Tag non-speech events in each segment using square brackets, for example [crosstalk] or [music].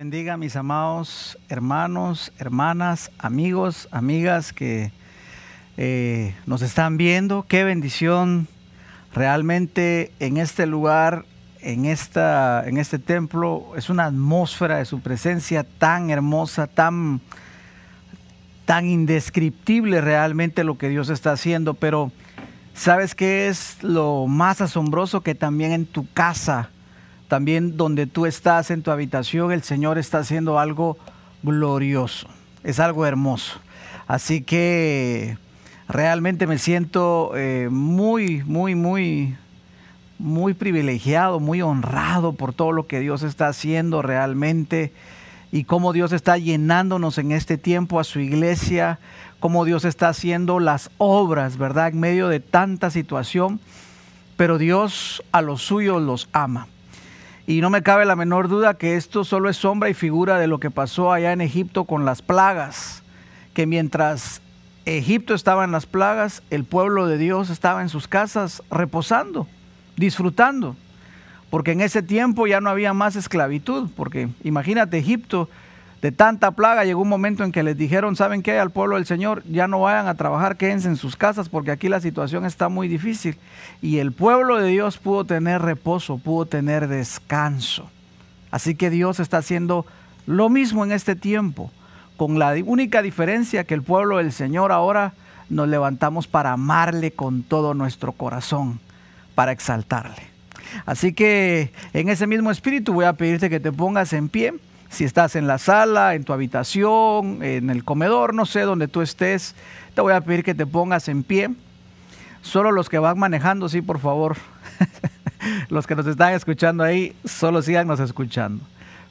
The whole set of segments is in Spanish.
Bendiga mis amados hermanos, hermanas, amigos, amigas que eh, nos están viendo. Qué bendición realmente en este lugar, en, esta, en este templo. Es una atmósfera de su presencia tan hermosa, tan, tan indescriptible realmente lo que Dios está haciendo. Pero ¿sabes qué es lo más asombroso? Que también en tu casa también donde tú estás en tu habitación, el Señor está haciendo algo glorioso, es algo hermoso. Así que realmente me siento eh, muy, muy, muy, muy privilegiado, muy honrado por todo lo que Dios está haciendo realmente y cómo Dios está llenándonos en este tiempo a su iglesia, cómo Dios está haciendo las obras, ¿verdad? En medio de tanta situación, pero Dios a los suyos los ama. Y no me cabe la menor duda que esto solo es sombra y figura de lo que pasó allá en Egipto con las plagas, que mientras Egipto estaba en las plagas, el pueblo de Dios estaba en sus casas reposando, disfrutando, porque en ese tiempo ya no había más esclavitud, porque imagínate Egipto de tanta plaga, llegó un momento en que les dijeron, ¿saben qué? Al pueblo del Señor, ya no vayan a trabajar, quédense en sus casas porque aquí la situación está muy difícil. Y el pueblo de Dios pudo tener reposo, pudo tener descanso. Así que Dios está haciendo lo mismo en este tiempo, con la única diferencia que el pueblo del Señor ahora nos levantamos para amarle con todo nuestro corazón, para exaltarle. Así que en ese mismo espíritu voy a pedirte que te pongas en pie si estás en la sala, en tu habitación, en el comedor, no sé, donde tú estés, te voy a pedir que te pongas en pie. Solo los que van manejando, sí, por favor. [laughs] los que nos están escuchando ahí, solo síganos escuchando.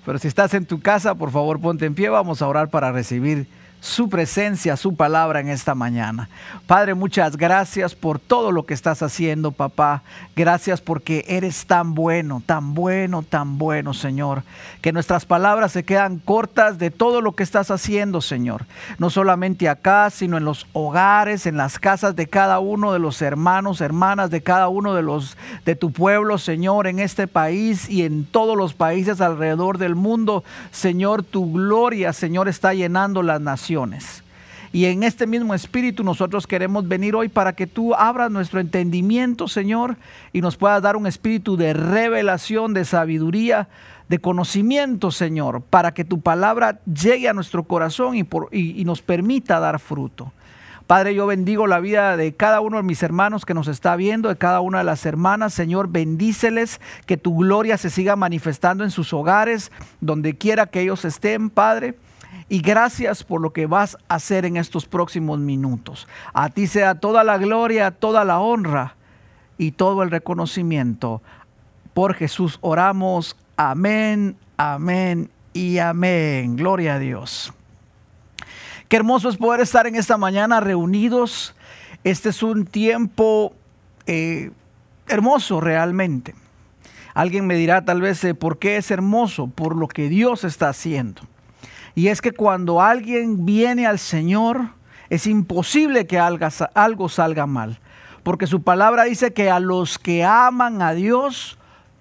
Pero si estás en tu casa, por favor, ponte en pie. Vamos a orar para recibir su presencia, su palabra en esta mañana. Padre, muchas gracias por todo lo que estás haciendo, papá. Gracias porque eres tan bueno, tan bueno, tan bueno, Señor. Que nuestras palabras se quedan cortas de todo lo que estás haciendo, Señor. No solamente acá, sino en los hogares, en las casas de cada uno de los hermanos, hermanas de cada uno de los de tu pueblo, Señor, en este país y en todos los países alrededor del mundo. Señor, tu gloria, Señor, está llenando las naciones y en este mismo espíritu nosotros queremos venir hoy para que tú abras nuestro entendimiento, Señor, y nos puedas dar un espíritu de revelación, de sabiduría, de conocimiento, Señor, para que tu palabra llegue a nuestro corazón y, y nos permita dar fruto. Padre, yo bendigo la vida de cada uno de mis hermanos que nos está viendo, de cada una de las hermanas. Señor, bendíceles, que tu gloria se siga manifestando en sus hogares, donde quiera que ellos estén, Padre y gracias por lo que vas a hacer en estos próximos minutos. A ti sea toda la gloria, toda la honra y todo el reconocimiento. Por Jesús oramos. Amén, amén y amén. Gloria a Dios. Qué hermoso es poder estar en esta mañana reunidos. Este es un tiempo eh, hermoso realmente. Alguien me dirá tal vez eh, por qué es hermoso, por lo que Dios está haciendo. Y es que cuando alguien viene al Señor, es imposible que algo salga mal. Porque su palabra dice que a los que aman a Dios,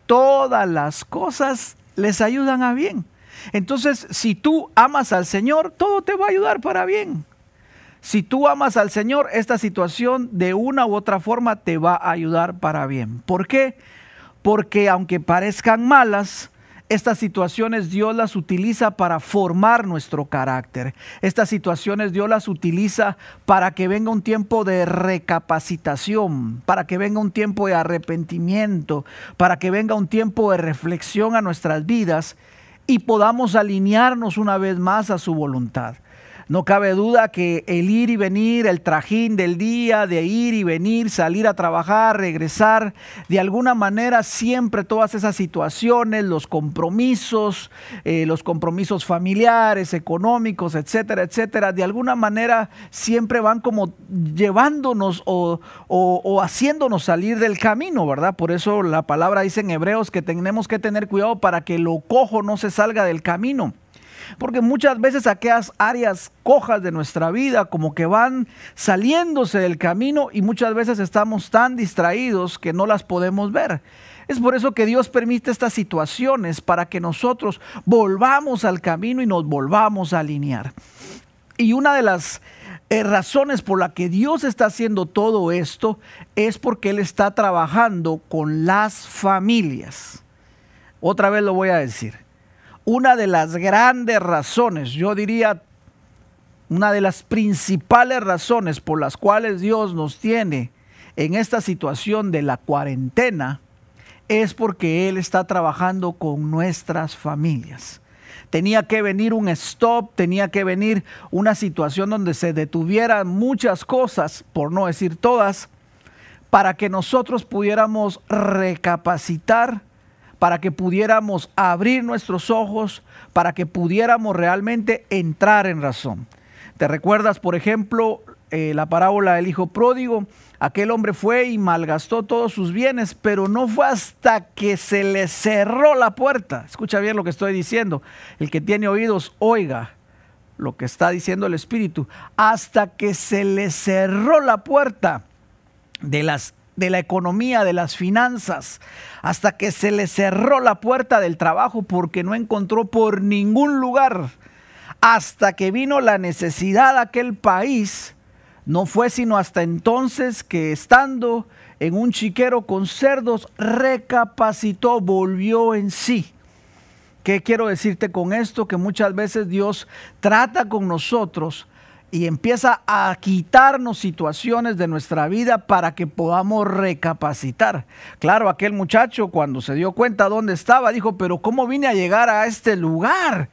todas las cosas les ayudan a bien. Entonces, si tú amas al Señor, todo te va a ayudar para bien. Si tú amas al Señor, esta situación de una u otra forma te va a ayudar para bien. ¿Por qué? Porque aunque parezcan malas, estas situaciones Dios las utiliza para formar nuestro carácter. Estas situaciones Dios las utiliza para que venga un tiempo de recapacitación, para que venga un tiempo de arrepentimiento, para que venga un tiempo de reflexión a nuestras vidas y podamos alinearnos una vez más a su voluntad. No cabe duda que el ir y venir, el trajín del día, de ir y venir, salir a trabajar, regresar, de alguna manera siempre todas esas situaciones, los compromisos, eh, los compromisos familiares, económicos, etcétera, etcétera, de alguna manera siempre van como llevándonos o, o haciéndonos salir del camino, ¿verdad? Por eso la palabra dice en Hebreos que tenemos que tener cuidado para que lo cojo no se salga del camino. Porque muchas veces aquellas áreas cojas de nuestra vida como que van saliéndose del camino y muchas veces estamos tan distraídos que no las podemos ver. Es por eso que Dios permite estas situaciones para que nosotros volvamos al camino y nos volvamos a alinear. Y una de las eh, razones por las que Dios está haciendo todo esto es porque Él está trabajando con las familias. Otra vez lo voy a decir. Una de las grandes razones, yo diría, una de las principales razones por las cuales Dios nos tiene en esta situación de la cuarentena es porque Él está trabajando con nuestras familias. Tenía que venir un stop, tenía que venir una situación donde se detuvieran muchas cosas, por no decir todas, para que nosotros pudiéramos recapacitar, para que pudiéramos abrir nuestros ojos, para que pudiéramos realmente entrar en razón. ¿Te recuerdas, por ejemplo, eh, la parábola del hijo pródigo? Aquel hombre fue y malgastó todos sus bienes, pero no fue hasta que se le cerró la puerta. Escucha bien lo que estoy diciendo. El que tiene oídos, oiga lo que está diciendo el Espíritu. Hasta que se le cerró la puerta de las de la economía, de las finanzas, hasta que se le cerró la puerta del trabajo porque no encontró por ningún lugar, hasta que vino la necesidad de aquel país, no fue sino hasta entonces que estando en un chiquero con cerdos, recapacitó, volvió en sí. ¿Qué quiero decirte con esto? Que muchas veces Dios trata con nosotros y empieza a quitarnos situaciones de nuestra vida para que podamos recapacitar. Claro, aquel muchacho cuando se dio cuenta dónde estaba, dijo, pero ¿cómo vine a llegar a este lugar?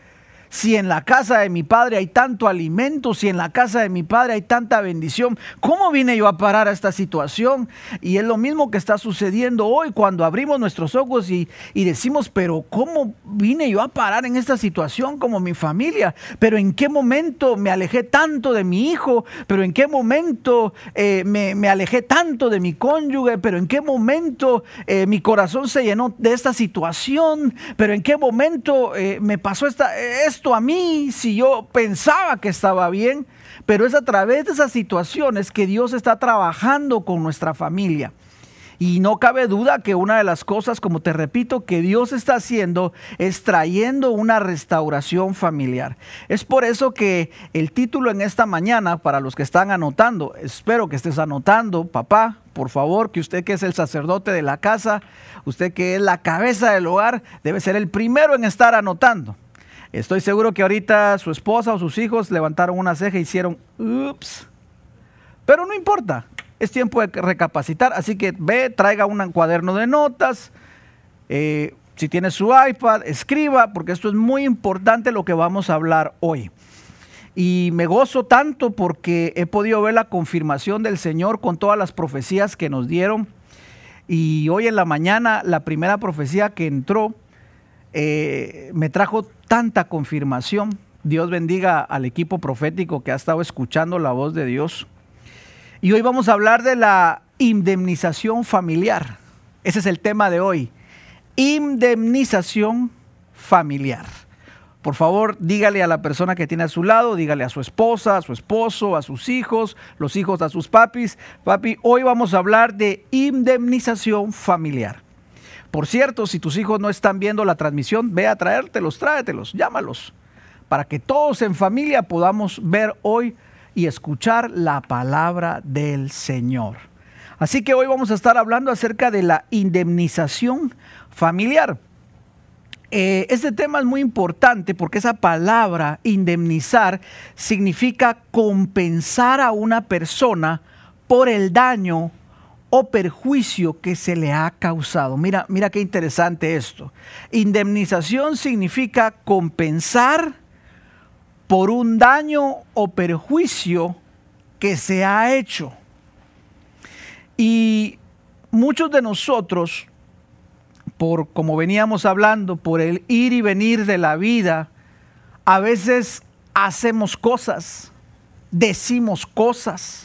Si en la casa de mi padre hay tanto alimento, si en la casa de mi padre hay tanta bendición, ¿cómo vine yo a parar a esta situación? Y es lo mismo que está sucediendo hoy cuando abrimos nuestros ojos y, decimos, pero ¿cómo vine yo a parar en esta situación como mi familia? Pero ¿en qué momento me alejé tanto de mi hijo? ¿Pero en qué momento eh, me, alejé tanto de mi cónyuge? ¿Pero en qué momento eh, mi corazón se llenó de esta situación? ¿Pero en qué momento eh, me pasó esta, esto? A mí si yo pensaba que estaba bien, pero es a través de esas situaciones que Dios está trabajando con nuestra familia. Y no cabe duda que una de las cosas, como te repito, que Dios está haciendo es trayendo una restauración familiar. Es por eso que el título en esta mañana, para los que están anotando, espero que estés anotando, papá, por favor, que usted que es el sacerdote de la casa, usted que es la cabeza del hogar, debe ser el primero en estar anotando. Estoy seguro que ahorita su esposa o sus hijos levantaron una ceja y hicieron, ups. Pero no importa, es tiempo de recapacitar. Así que ve, traiga un cuaderno de notas. Eh, si tiene su iPad, escriba, porque esto es muy importante lo que vamos a hablar hoy. Y me gozo tanto porque he podido ver la confirmación del Señor con todas las profecías que nos dieron. Y hoy en la mañana la primera profecía que entró eh, me trajo tanta confirmación. Dios bendiga al equipo profético que ha estado escuchando la voz de Dios. Y hoy vamos a hablar de la indemnización familiar. Ese es el tema de hoy. Indemnización familiar. Por favor, dígale a la persona que tiene a su lado, dígale a su esposa, a su esposo, a sus hijos, los hijos a sus papis. Papi, hoy vamos a hablar de indemnización familiar. Por cierto, si tus hijos no están viendo la transmisión, ve a traértelos, tráetelos, llámalos, para que todos en familia podamos ver hoy y escuchar la palabra del Señor. Así que hoy vamos a estar hablando acerca de la indemnización familiar. Eh, este tema es muy importante porque esa palabra indemnizar significa compensar a una persona por el daño o perjuicio que se le ha causado. Mira, mira qué interesante esto. Indemnización significa compensar por un daño o perjuicio que se ha hecho. Y muchos de nosotros, por como veníamos hablando, por el ir y venir de la vida, a veces hacemos cosas, decimos cosas,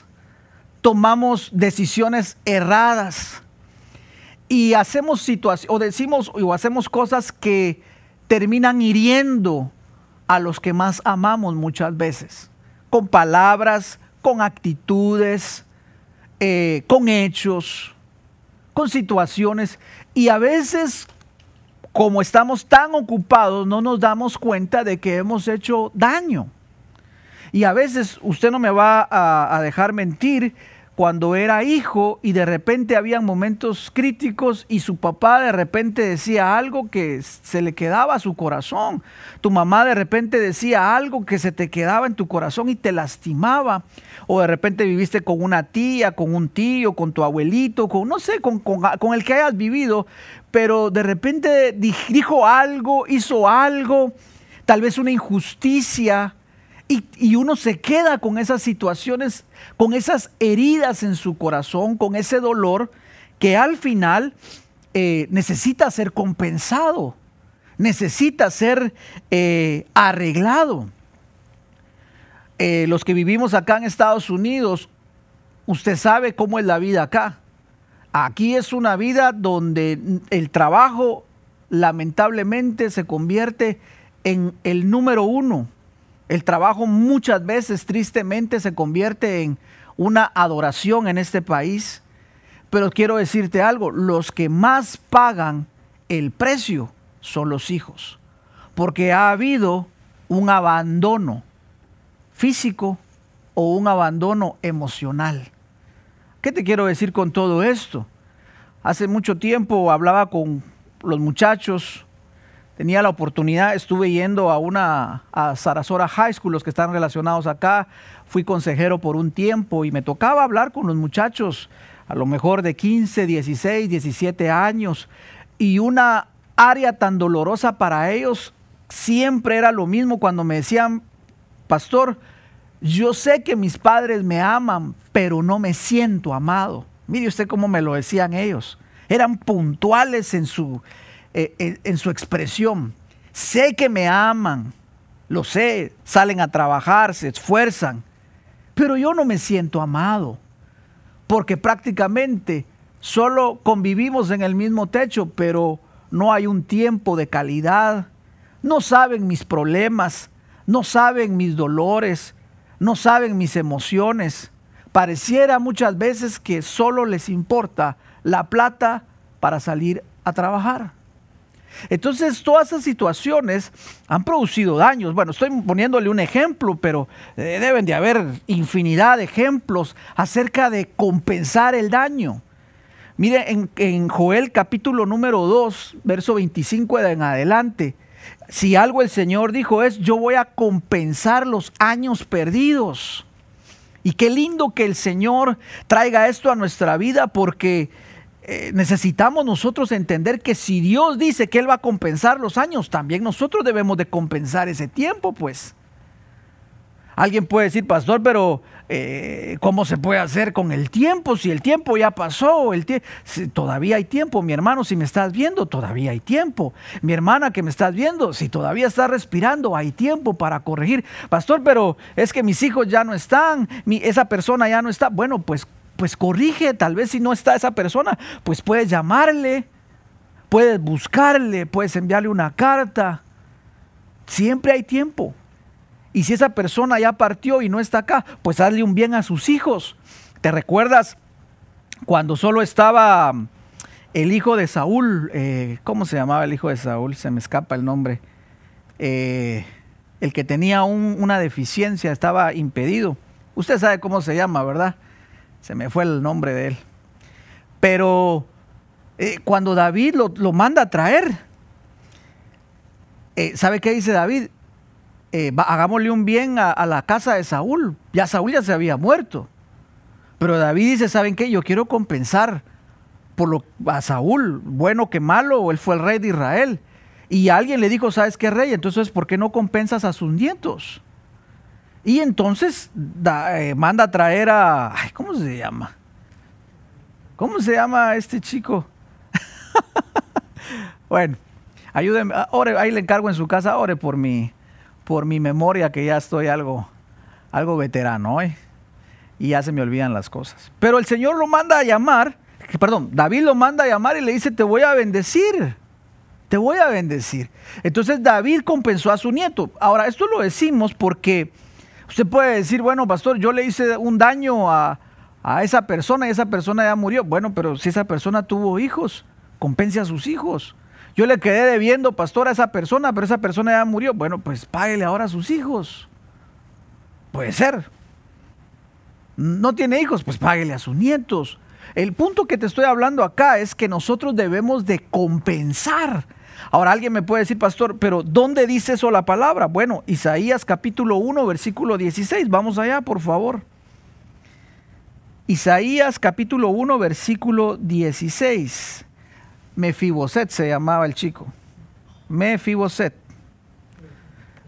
tomamos decisiones erradas y hacemos situaciones o decimos o hacemos cosas que terminan hiriendo a los que más amamos muchas veces, con palabras, con actitudes, eh, con hechos. con situaciones y a veces como estamos tan ocupados no nos damos cuenta de que hemos hecho daño. Y a veces usted no me va a, dejar mentir cuando era hijo y de repente había momentos críticos y su papá de repente decía algo que se le quedaba a su corazón. Tu mamá de repente decía algo que se te quedaba en tu corazón y te lastimaba. O de repente viviste con una tía, con un tío, con tu abuelito, con no sé, con, con el que hayas vivido, pero de repente dijo algo, hizo algo, tal vez una injusticia y, uno se queda con esas situaciones, con esas heridas en su corazón, con ese dolor que al final eh, necesita ser compensado, necesita ser eh, arreglado. Eh, los que vivimos acá en Estados Unidos, usted sabe cómo es la vida acá. Aquí es una vida donde el trabajo lamentablemente se convierte en el número uno el trabajo muchas veces tristemente se convierte en una adoración en este país. Pero quiero decirte algo, los que más pagan el precio son los hijos. Porque ha habido un abandono físico o un abandono emocional. ¿Qué te quiero decir con todo esto? Hace mucho tiempo hablaba con los muchachos tenía la oportunidad, estuve yendo a una a Sarasora High School, los que están relacionados acá, fui consejero por un tiempo y me tocaba hablar con los muchachos, a lo mejor de 15, 16, 17 años, y una área tan dolorosa para ellos siempre era lo mismo cuando me decían, pastor, yo sé que mis padres me aman, pero no me siento amado. Mire usted cómo me lo decían ellos. Eran puntuales en su, eh, en, su expresión. Sé que me aman, lo sé, salen a trabajar, se esfuerzan, pero yo no me siento amado, porque prácticamente solo convivimos en el mismo techo, pero no hay un tiempo de calidad, no saben mis problemas, no saben mis dolores, no saben mis emociones. Pareciera muchas veces que solo les importa la plata para salir a trabajar. Entonces, todas esas situaciones han producido daños. Bueno, estoy poniéndole un ejemplo, pero eh, deben de haber infinidad de ejemplos acerca de compensar el daño. Mire, en, Joel capítulo número 2, verso 25 en adelante, si algo el Señor dijo es, yo voy a compensar los años perdidos. Y qué lindo que el Señor traiga esto a nuestra vida porque eh, necesitamos nosotros entender que si Dios dice que Él va a compensar los años, también nosotros debemos de compensar ese tiempo, pues. Alguien puede decir, pastor, pero eh, ¿cómo se puede hacer con el tiempo? Si el tiempo ya pasó, el todavía hay tiempo. Mi hermano, si me estás viendo, todavía hay tiempo. Mi hermana que me estás viendo, si todavía estás respirando, hay tiempo para corregir. Pastor, pero es que mis hijos ya no están, esa persona ya no está. Bueno, pues pues corrige, tal vez si no está esa persona, pues puedes llamarle, puedes buscarle, puedes enviarle una carta. Siempre hay tiempo. Y si esa persona ya partió y no está acá, pues hazle un bien a sus hijos. ¿Te recuerdas cuando solo estaba el hijo de Saúl? Eh, ¿Cómo se llamaba el hijo de Saúl? Se me escapa el nombre. Eh, el que tenía una deficiencia, estaba impedido. Usted sabe cómo se llama, ¿verdad? Se me fue el nombre de él. Pero eh, cuando David lo, manda a traer, eh, ¿sabe qué dice David? Eh, hagámosle un bien a, la casa de Saúl. Ya Saúl ya se había muerto. Pero David dice, ¿saben qué? Yo quiero compensar por lo, a Saúl, bueno que malo, él fue el rey de Israel. Y alguien le dijo, ¿sabes qué rey? Entonces, ¿por qué no compensas a sus nietos? Y entonces eh, manda a traer a... ¿Cómo se llama? ¿Cómo se llama este chico? [laughs] bueno, ayúdenme, ah, ore, ahí le encargo en su casa, ore por mi, por mi memoria que ya estoy algo, algo veterano hoy. Y ya se me olvidan las cosas. Pero el Señor lo manda a llamar, perdón, David lo manda a llamar y le dice, te voy a bendecir. Te voy a bendecir. Entonces David compensó a su nieto. Ahora, esto lo decimos porque Usted puede decir, bueno, pastor, yo le hice un daño a, a esa persona y esa persona ya murió. Bueno, pero si esa persona tuvo hijos, compense a sus hijos. Yo le quedé debiendo, pastor, a esa persona, pero esa persona ya murió. Bueno, pues páguele ahora a sus hijos. Puede ser. No tiene hijos, pues páguele a sus nietos. El punto que te estoy hablando acá es que nosotros debemos de compensar. Ahora alguien me puede decir, pastor, pero ¿dónde dice eso la palabra? Bueno, Isaías capítulo 1, versículo 16. Vamos allá, por favor. Isaías capítulo 1, versículo 16. Mefiboset se llamaba el chico. Mefiboset.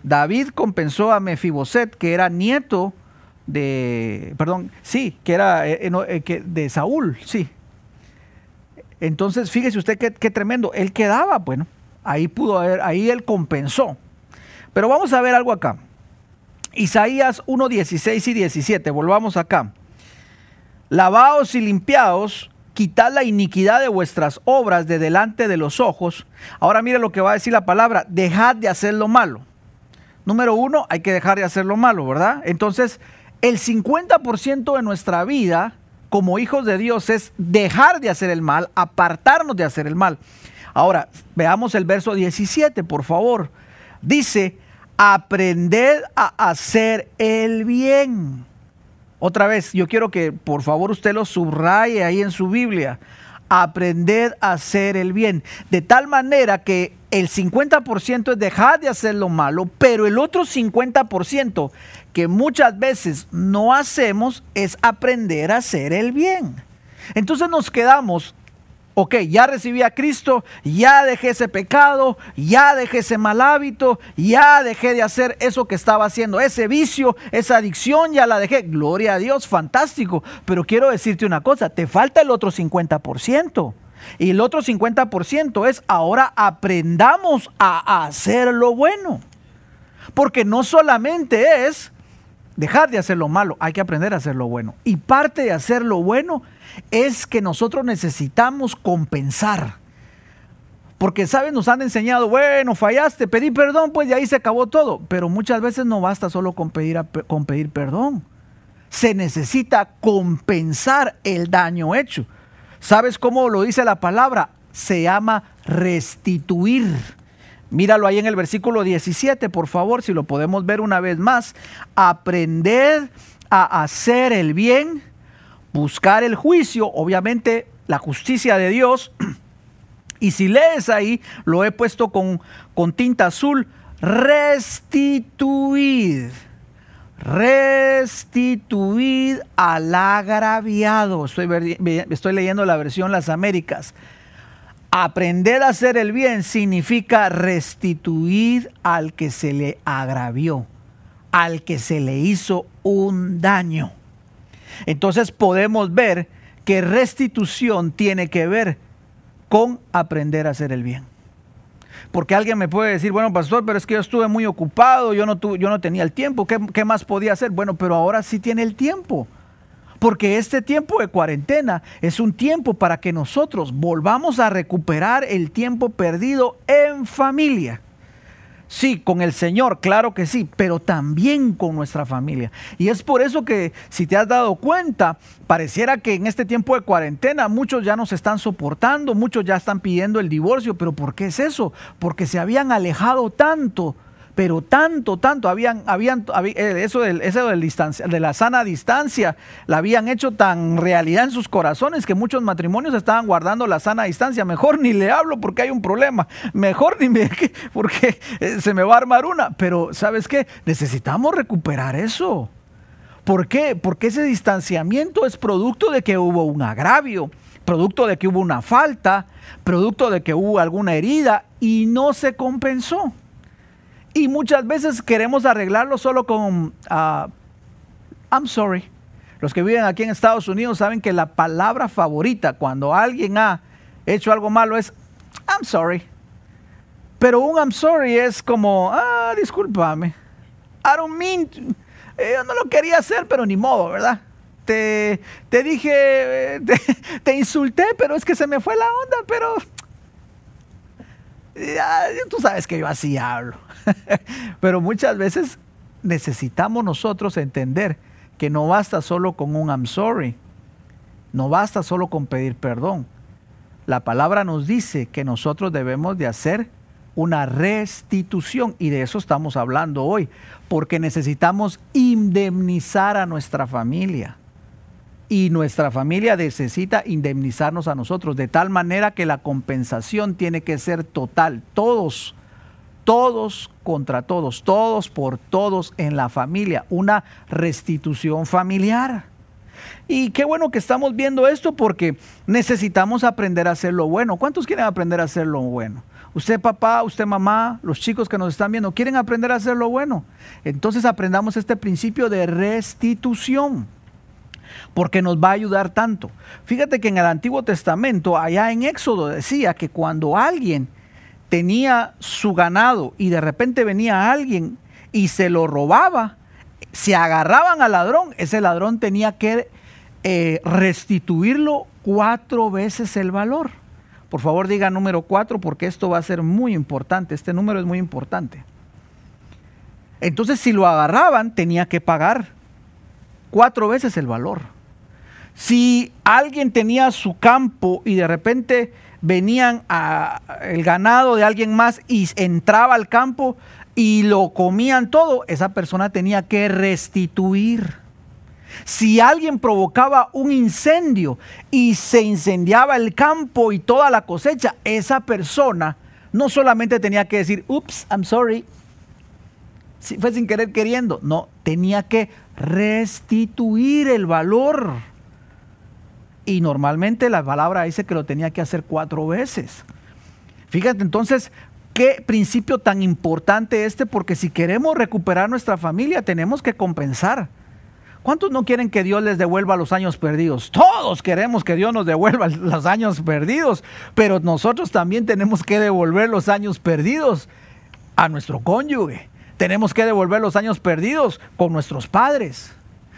David compensó a Mefiboset, que era nieto de, perdón, sí, que era eh, eh, eh, de Saúl, sí. Entonces, fíjese usted qué, qué, tremendo. Él quedaba, bueno, ahí pudo haber, ahí él compensó. Pero vamos a ver algo acá. Isaías 1, 16 y 17, volvamos acá. Lavaos y limpiaos, quitad la iniquidad de vuestras obras de delante de los ojos. Ahora mire lo que va a decir la palabra, dejad de hacer lo malo. Número uno, hay que dejar de hacer lo malo, ¿verdad? Entonces, el 50% de nuestra vida como hijos de Dios es dejar de hacer el mal, apartarnos de hacer el mal. Ahora, veamos el verso 17, por favor. Dice, aprended a hacer el bien. Otra vez, yo quiero que por favor usted lo subraye ahí en su Biblia. Aprended a hacer el bien. De tal manera que el 50% es dejar de hacer lo malo, pero el otro 50% que muchas veces no hacemos es aprender a hacer el bien. Entonces nos quedamos, ok, ya recibí a Cristo, ya dejé ese pecado, ya dejé ese mal hábito, ya dejé de hacer eso que estaba haciendo, ese vicio, esa adicción, ya la dejé. Gloria a Dios, fantástico. Pero quiero decirte una cosa, te falta el otro 50%. Y el otro 50% es ahora aprendamos a hacer lo bueno. Porque no solamente es dejar de hacer lo malo, hay que aprender a hacer lo bueno. Y parte de hacer lo bueno es que nosotros necesitamos compensar. Porque, ¿sabes? Nos han enseñado, bueno, fallaste, pedí perdón, pues de ahí se acabó todo. Pero muchas veces no basta solo con pedir, con pedir perdón. Se necesita compensar el daño hecho. ¿Sabes cómo lo dice la palabra? Se llama restituir. Míralo ahí en el versículo 17, por favor, si lo podemos ver una vez más. Aprender a hacer el bien, buscar el juicio, obviamente la justicia de Dios. Y si lees ahí, lo he puesto con, con tinta azul, restituir. Restituir al agraviado. Estoy, estoy leyendo la versión Las Américas Aprender a hacer el bien significa restituir al que se le agravió, al que se le hizo un daño. Entonces podemos ver que restitución tiene que ver con aprender a hacer el bien. Porque alguien me puede decir, bueno, pastor, pero es que yo estuve muy ocupado, yo no, yo no tenía el tiempo, ¿qué, ¿qué más podía hacer? Bueno, pero ahora sí tiene el tiempo. Porque este tiempo de cuarentena es un tiempo para que nosotros volvamos a recuperar el tiempo perdido en familia. Sí, con el Señor, claro que sí, pero también con nuestra familia. Y es por eso que, si te has dado cuenta, pareciera que en este tiempo de cuarentena muchos ya no se están soportando, muchos ya están pidiendo el divorcio, pero ¿por qué es eso? Porque se habían alejado tanto pero tanto, tanto, habían, habían, eh, eso, eso de la sana distancia, la habían hecho tan realidad en sus corazones que muchos matrimonios estaban guardando la sana distancia. Mejor ni le hablo porque hay un problema, mejor ni me, porque eh, se me va a armar una. Pero, ¿sabes qué? Necesitamos recuperar eso. ¿Por qué? Porque ese distanciamiento es producto de que hubo un agravio, producto de que hubo una falta, producto de que hubo alguna herida y no se compensó. Y muchas veces queremos arreglarlo solo con uh, I'm sorry. Los que viven aquí en Estados Unidos saben que la palabra favorita cuando alguien ha hecho algo malo es I'm sorry. Pero un I'm sorry es como, ah, discúlpame. I don't mean, eh, yo no lo quería hacer, pero ni modo, ¿verdad? Te, te dije, [laughs] te, te insulté, pero es que se me fue la onda, pero tú sabes que yo así hablo. [laughs] Pero muchas veces necesitamos nosotros entender que no basta solo con un I'm sorry. No basta solo con pedir perdón. La palabra nos dice que nosotros debemos de hacer una restitución y de eso estamos hablando hoy, porque necesitamos indemnizar a nuestra familia y nuestra familia necesita indemnizarnos a nosotros, de tal manera que la compensación tiene que ser total, todos, todos contra todos, todos por todos en la familia, una restitución familiar. Y qué bueno que estamos viendo esto porque necesitamos aprender a hacer lo bueno. ¿Cuántos quieren aprender a hacer lo bueno? Usted papá, usted mamá, los chicos que nos están viendo, ¿quieren aprender a hacer lo bueno? Entonces aprendamos este principio de restitución porque nos va a ayudar tanto. Fíjate que en el Antiguo Testamento, allá en Éxodo, decía que cuando alguien tenía su ganado y de repente venía alguien y se lo robaba, se agarraban al ladrón, ese ladrón tenía que eh, restituirlo cuatro veces el valor. Por favor diga número cuatro porque esto va a ser muy importante, este número es muy importante. Entonces si lo agarraban tenía que pagar cuatro veces el valor. Si alguien tenía su campo y de repente venían a el ganado de alguien más y entraba al campo y lo comían todo, esa persona tenía que restituir. Si alguien provocaba un incendio y se incendiaba el campo y toda la cosecha, esa persona no solamente tenía que decir, ups, I'm sorry, si fue sin querer queriendo, no, tenía que restituir el valor. Y normalmente la palabra dice que lo tenía que hacer cuatro veces. Fíjate entonces qué principio tan importante este, porque si queremos recuperar nuestra familia tenemos que compensar. ¿Cuántos no quieren que Dios les devuelva los años perdidos? Todos queremos que Dios nos devuelva [laughs] los años perdidos, pero nosotros también tenemos que devolver los años perdidos a nuestro cónyuge. Tenemos que devolver los años perdidos con nuestros padres.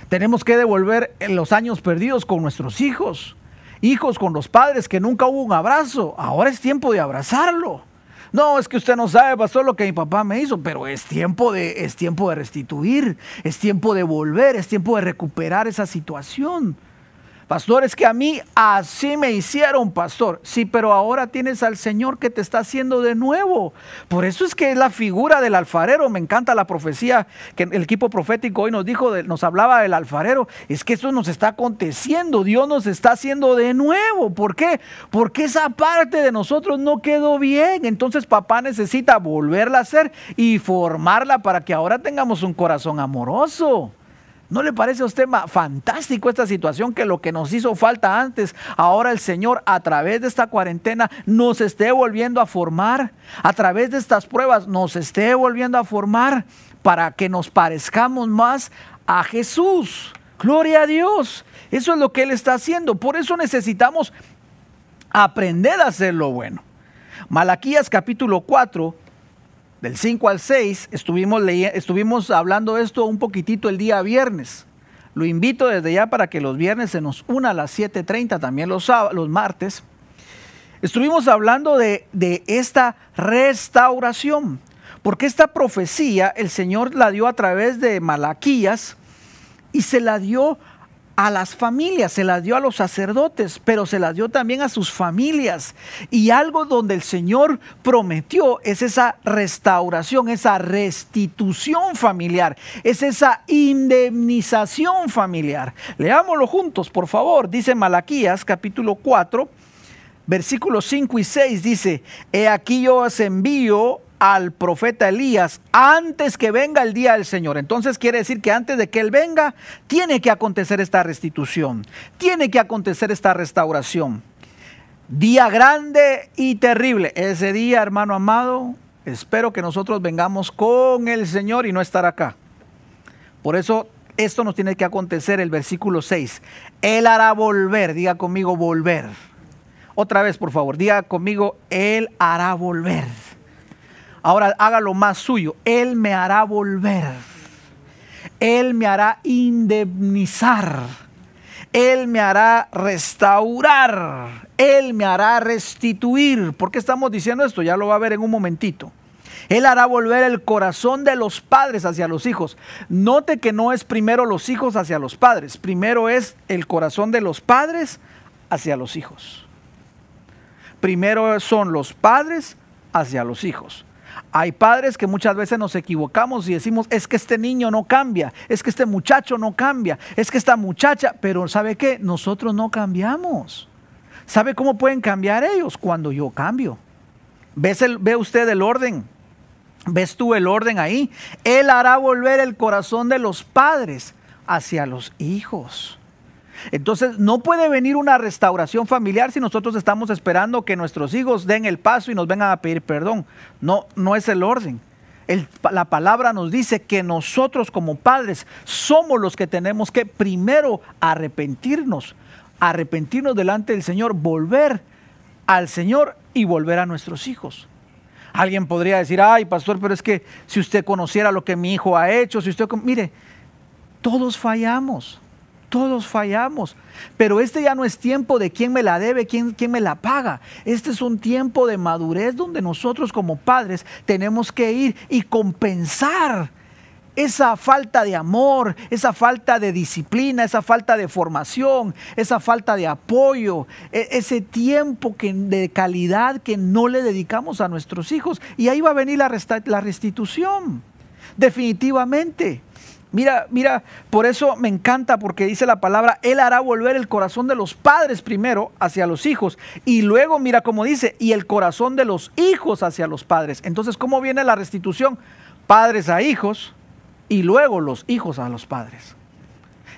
Tenemos que devolver los años perdidos con nuestros hijos. Hijos con los padres que nunca hubo un abrazo. Ahora es tiempo de abrazarlo. No, es que usted no sabe, pastor, lo que mi papá me hizo, pero es tiempo de es tiempo de restituir, es tiempo de volver, es tiempo de recuperar esa situación. Pastor, es que a mí así me hicieron, pastor. Sí, pero ahora tienes al Señor que te está haciendo de nuevo. Por eso es que es la figura del alfarero. Me encanta la profecía que el equipo profético hoy nos dijo, nos hablaba del alfarero. Es que esto nos está aconteciendo. Dios nos está haciendo de nuevo. ¿Por qué? Porque esa parte de nosotros no quedó bien. Entonces papá necesita volverla a hacer y formarla para que ahora tengamos un corazón amoroso. ¿No le parece a usted fantástico esta situación que lo que nos hizo falta antes, ahora el Señor a través de esta cuarentena nos esté volviendo a formar, a través de estas pruebas nos esté volviendo a formar para que nos parezcamos más a Jesús? Gloria a Dios. Eso es lo que Él está haciendo. Por eso necesitamos aprender a hacer lo bueno. Malaquías capítulo 4, del 5 al 6, estuvimos, estuvimos hablando esto un poquitito el día viernes. Lo invito desde ya para que los viernes se nos una a las 7.30, también los, los martes. Estuvimos hablando de, de esta restauración, porque esta profecía el Señor la dio a través de Malaquías y se la dio a las familias, se las dio a los sacerdotes, pero se las dio también a sus familias. Y algo donde el Señor prometió es esa restauración, esa restitución familiar, es esa indemnización familiar. Leámoslo juntos, por favor. Dice Malaquías capítulo 4, versículos 5 y 6, dice, He aquí yo os envío al profeta Elías antes que venga el día del Señor. Entonces quiere decir que antes de que Él venga, tiene que acontecer esta restitución, tiene que acontecer esta restauración. Día grande y terrible. Ese día, hermano amado, espero que nosotros vengamos con el Señor y no estar acá. Por eso esto nos tiene que acontecer el versículo 6. Él hará volver, diga conmigo volver. Otra vez, por favor, diga conmigo, Él hará volver. Ahora hágalo más suyo. Él me hará volver. Él me hará indemnizar. Él me hará restaurar. Él me hará restituir. ¿Por qué estamos diciendo esto? Ya lo va a ver en un momentito. Él hará volver el corazón de los padres hacia los hijos. Note que no es primero los hijos hacia los padres, primero es el corazón de los padres hacia los hijos. Primero son los padres hacia los hijos. Hay padres que muchas veces nos equivocamos y decimos, es que este niño no cambia, es que este muchacho no cambia, es que esta muchacha, pero ¿sabe qué? Nosotros no cambiamos. ¿Sabe cómo pueden cambiar ellos? Cuando yo cambio. ¿Ve usted el orden? ¿Ves tú el orden ahí? Él hará volver el corazón de los padres hacia los hijos. Entonces no puede venir una restauración familiar si nosotros estamos esperando que nuestros hijos den el paso y nos vengan a pedir perdón. No, no es el orden. la palabra nos dice que nosotros como padres somos los que tenemos que primero arrepentirnos, arrepentirnos delante del Señor, volver al Señor y volver a nuestros hijos. Alguien podría decir, ay pastor, pero es que si usted conociera lo que mi hijo ha hecho, si usted, mire, todos fallamos, todos fallamos, pero este ya no es tiempo de quién me la debe, quién, quién me la paga. Este es un tiempo de madurez donde nosotros como padres tenemos que ir y compensar esa falta de amor, esa falta de disciplina, esa falta de formación, esa falta de apoyo, e, ese tiempo que, de calidad que no le dedicamos a nuestros hijos. Y ahí va a venir la, la restitución, definitivamente. Mira, mira, por eso me encanta porque dice la palabra, Él hará volver el corazón de los padres primero hacia los hijos y luego mira cómo dice, y el corazón de los hijos hacia los padres. Entonces, ¿cómo viene la restitución? Padres a hijos, y luego los hijos a los padres.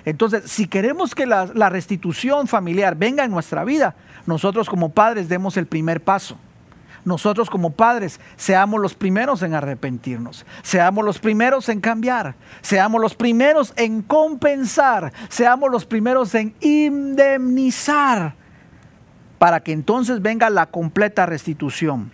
Entonces, si queremos que la, restitución familiar venga en nuestra vida, nosotros como padres demos el primer paso. Nosotros como padres seamos los primeros en arrepentirnos, seamos los primeros en cambiar, seamos los primeros en compensar, seamos los primeros en indemnizar, para que entonces venga la completa restitución.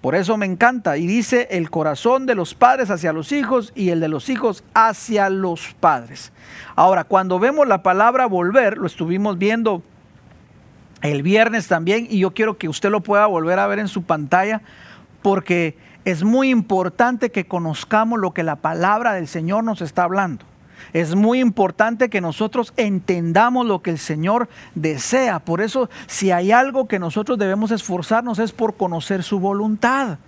Por eso me encanta. Y dice el corazón de los padres hacia los hijos y el de los hijos hacia los padres. Ahora, cuando vemos la palabra volver, lo estuvimos viendo el viernes también y yo quiero que usted lo pueda volver a ver en su pantalla porque es muy importante que conozcamos lo que la palabra del Señor nos está hablando. Es muy importante que nosotros entendamos lo que el Señor desea. Por eso, si hay algo que nosotros debemos esforzarnos es por conocer su voluntad.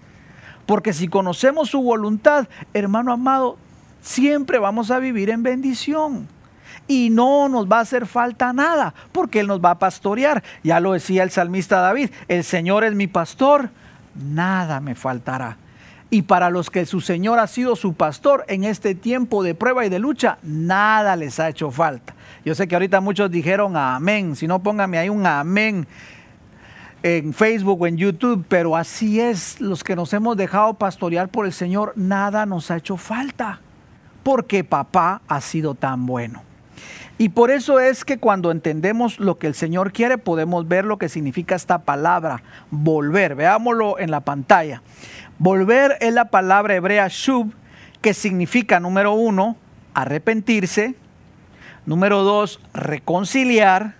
Porque si conocemos su voluntad, hermano amado, siempre vamos a vivir en bendición. Y no nos va a hacer falta nada, porque Él nos va a pastorear. Ya lo decía el salmista David, el Señor es mi pastor, nada me faltará y para los que su Señor ha sido su pastor en este tiempo de prueba y de lucha, nada les ha hecho falta. Yo sé que ahorita muchos dijeron amén, si no póngame ahí un amén en Facebook o en YouTube, pero así es, los que nos hemos dejado pastorear por el Señor, nada nos ha hecho falta, porque papá ha sido tan bueno. Y por eso es que cuando entendemos lo que el Señor quiere, podemos ver lo que significa esta palabra, volver. Veámoslo en la pantalla. Volver es la palabra hebrea shub, que significa, número uno, arrepentirse. Número dos, reconciliar.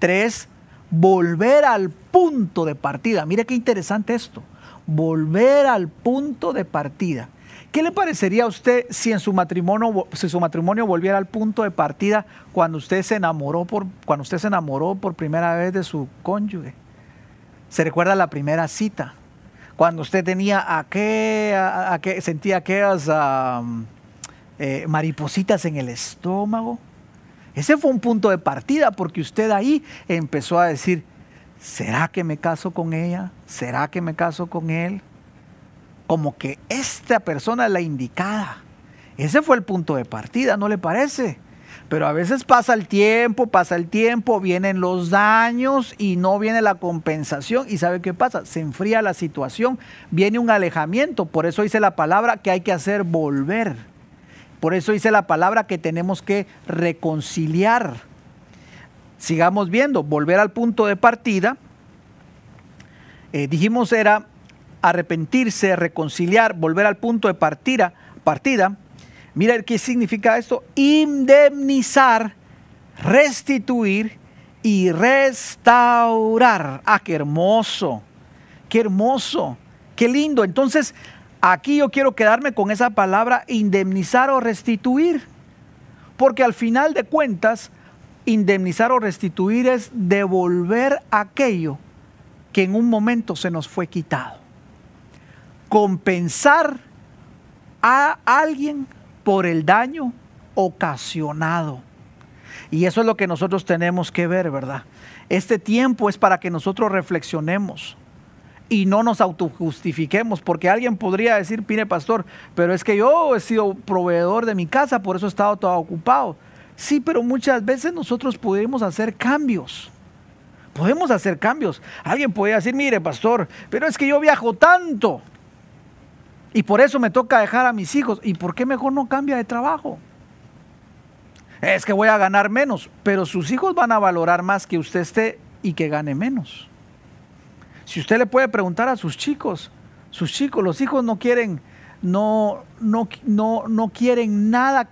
Tres, volver al punto de partida. Mire qué interesante esto. Volver al punto de partida. ¿Qué le parecería a usted si en su matrimonio, si su matrimonio volviera al punto de partida cuando usted se enamoró por, cuando usted se enamoró por primera vez de su cónyuge? ¿Se recuerda la primera cita? cuando usted tenía a qué, sentía aquellas eh, maripositas en el estómago. Ese fue un punto de partida porque usted ahí empezó a decir, ¿será que me caso con ella? ¿Será que me caso con él? Como que esta persona la indicada. Ese fue el punto de partida, ¿no le parece? Pero a veces pasa el tiempo, pasa el tiempo, vienen los daños y no viene la compensación. ¿Y sabe qué pasa? Se enfría la situación, viene un alejamiento. Por eso dice la palabra que hay que hacer volver. Por eso dice la palabra que tenemos que reconciliar. Sigamos viendo, volver al punto de partida. Eh, dijimos era arrepentirse, reconciliar, volver al punto de partida. partida Mira qué significa esto. Indemnizar, restituir y restaurar. Ah, qué hermoso. Qué hermoso. Qué lindo. Entonces, Aquí yo quiero quedarme con esa palabra indemnizar o restituir, porque al final de cuentas, indemnizar o restituir es devolver aquello que en un momento se nos fue quitado. Compensar a alguien por el daño ocasionado. Y eso es lo que nosotros tenemos que ver, ¿verdad? Este tiempo es para que nosotros reflexionemos y no nos autojustifiquemos, porque alguien podría decir, mire pastor, pero es que yo he sido proveedor de mi casa, por eso he estado todo ocupado. Sí, pero muchas veces nosotros podemos hacer cambios. Podemos hacer cambios. Alguien podría decir, mire pastor, pero es que yo viajo tanto y por eso me toca dejar a mis hijos. ¿Y por qué mejor no cambia de trabajo? Es que voy a ganar menos, pero sus hijos van a valorar más que usted esté y que gane menos. Si usted le puede preguntar a sus chicos, sus chicos, los hijos no quieren, no, no, no, no quieren nada,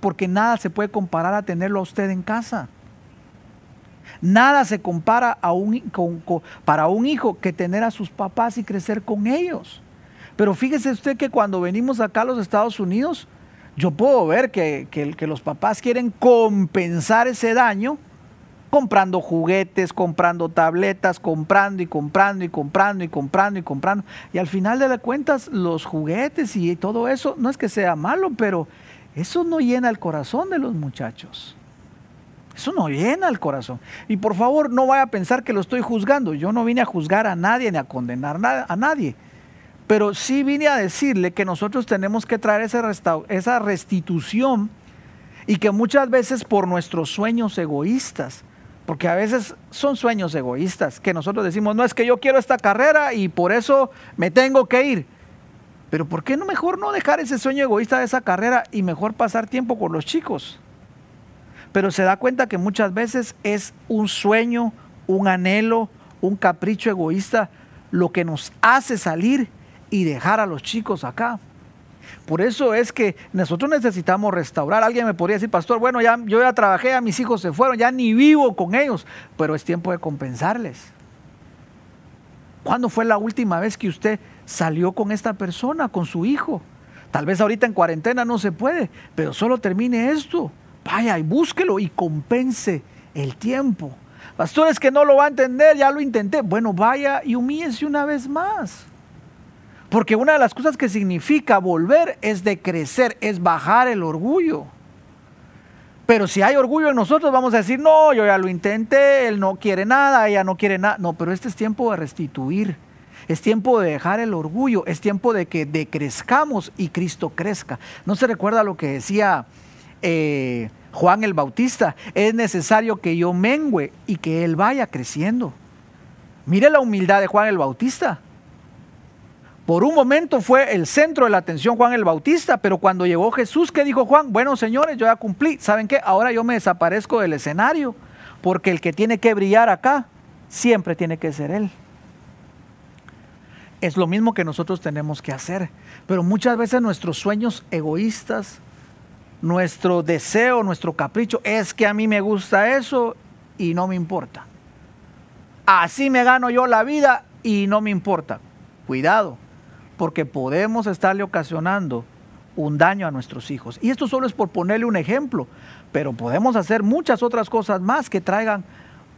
porque nada se puede comparar a tenerlo a usted en casa. Nada se compara a un, para un hijo que tener a sus papás y crecer con ellos. Pero fíjese usted que cuando venimos acá a los Estados Unidos, yo puedo ver que, que, los papás quieren compensar ese daño comprando juguetes, comprando tabletas, comprando y comprando y comprando y comprando y comprando. Y al final de las cuentas, los juguetes y todo eso, no es que sea malo, pero eso no llena el corazón de los muchachos. Eso no llena el corazón. Y por favor, no vaya a pensar que lo estoy juzgando. Yo no vine a juzgar a nadie ni a condenar a nadie. Pero sí vine a decirle que nosotros tenemos que traer esa restitución y que muchas veces por nuestros sueños egoístas, porque a veces son sueños egoístas, que nosotros decimos, no es que yo quiero esta carrera y por eso me tengo que ir. Pero ¿por qué no mejor no dejar ese sueño egoísta de esa carrera y mejor pasar tiempo con los chicos? Pero se da cuenta que muchas veces es un sueño, un anhelo, un capricho egoísta lo que nos hace salir y dejar a los chicos acá. Por eso es que nosotros necesitamos restaurar. Alguien me podría decir, pastor, bueno, ya, yo ya trabajé, a mis hijos se fueron, ya ni vivo con ellos, pero es tiempo de compensarles. ¿Cuándo fue la última vez que usted salió con esta persona, con su hijo? Tal vez ahorita en cuarentena no se puede, pero solo termine esto. Vaya y búsquelo y compense el tiempo. Pastores que no lo va a entender, ya lo intenté. Bueno, vaya y humíllese una vez más. Porque una de las cosas que significa volver es de crecer, es bajar el orgullo. Pero si hay orgullo en nosotros, vamos a decir, no, yo ya lo intenté, él no quiere nada, ella no quiere nada. No, pero este es tiempo de restituir. Es tiempo de dejar el orgullo, es tiempo de que decrezcamos y Cristo crezca. ¿No se recuerda lo que decía eh, Juan el Bautista? Es necesario que yo mengüe y que Él vaya creciendo. Mire la humildad de Juan el Bautista. Por un momento fue el centro de la atención Juan el Bautista, pero cuando llegó Jesús, ¿qué dijo Juan? Bueno, señores, yo ya cumplí. ¿Saben qué? Ahora yo me desaparezco del escenario, porque el que tiene que brillar acá siempre tiene que ser Él. Es lo mismo que nosotros tenemos que hacer, pero muchas veces nuestros sueños egoístas, nuestro deseo, nuestro capricho, es que a mí me gusta eso y no me importa. Así me gano yo la vida y no me importa. Cuidado, porque podemos estarle ocasionando un daño a nuestros hijos. Y esto solo es por ponerle un ejemplo, pero podemos hacer muchas otras cosas más que traigan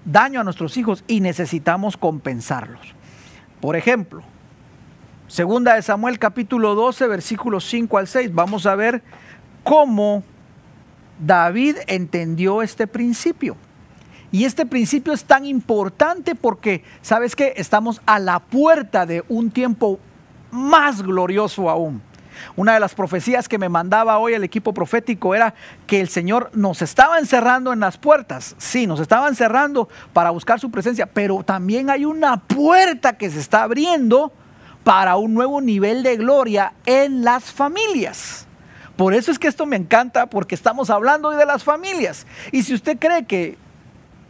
daño a nuestros hijos y necesitamos compensarlos. Por ejemplo, segunda de Samuel capítulo 12, versículos 5 al 6, vamos a ver cómo David entendió este principio. Y este principio es tan importante porque, ¿sabes qué? Estamos a la puerta de un tiempo más glorioso aún. Una de las profecías que me mandaba hoy el equipo profético era que el Señor nos estaba encerrando en las puertas. Sí, nos estaba encerrando para buscar su presencia, pero también hay una puerta que se está abriendo para un nuevo nivel de gloria en las familias. Por eso es que esto me encanta, porque estamos hablando hoy de las familias. Y si usted cree que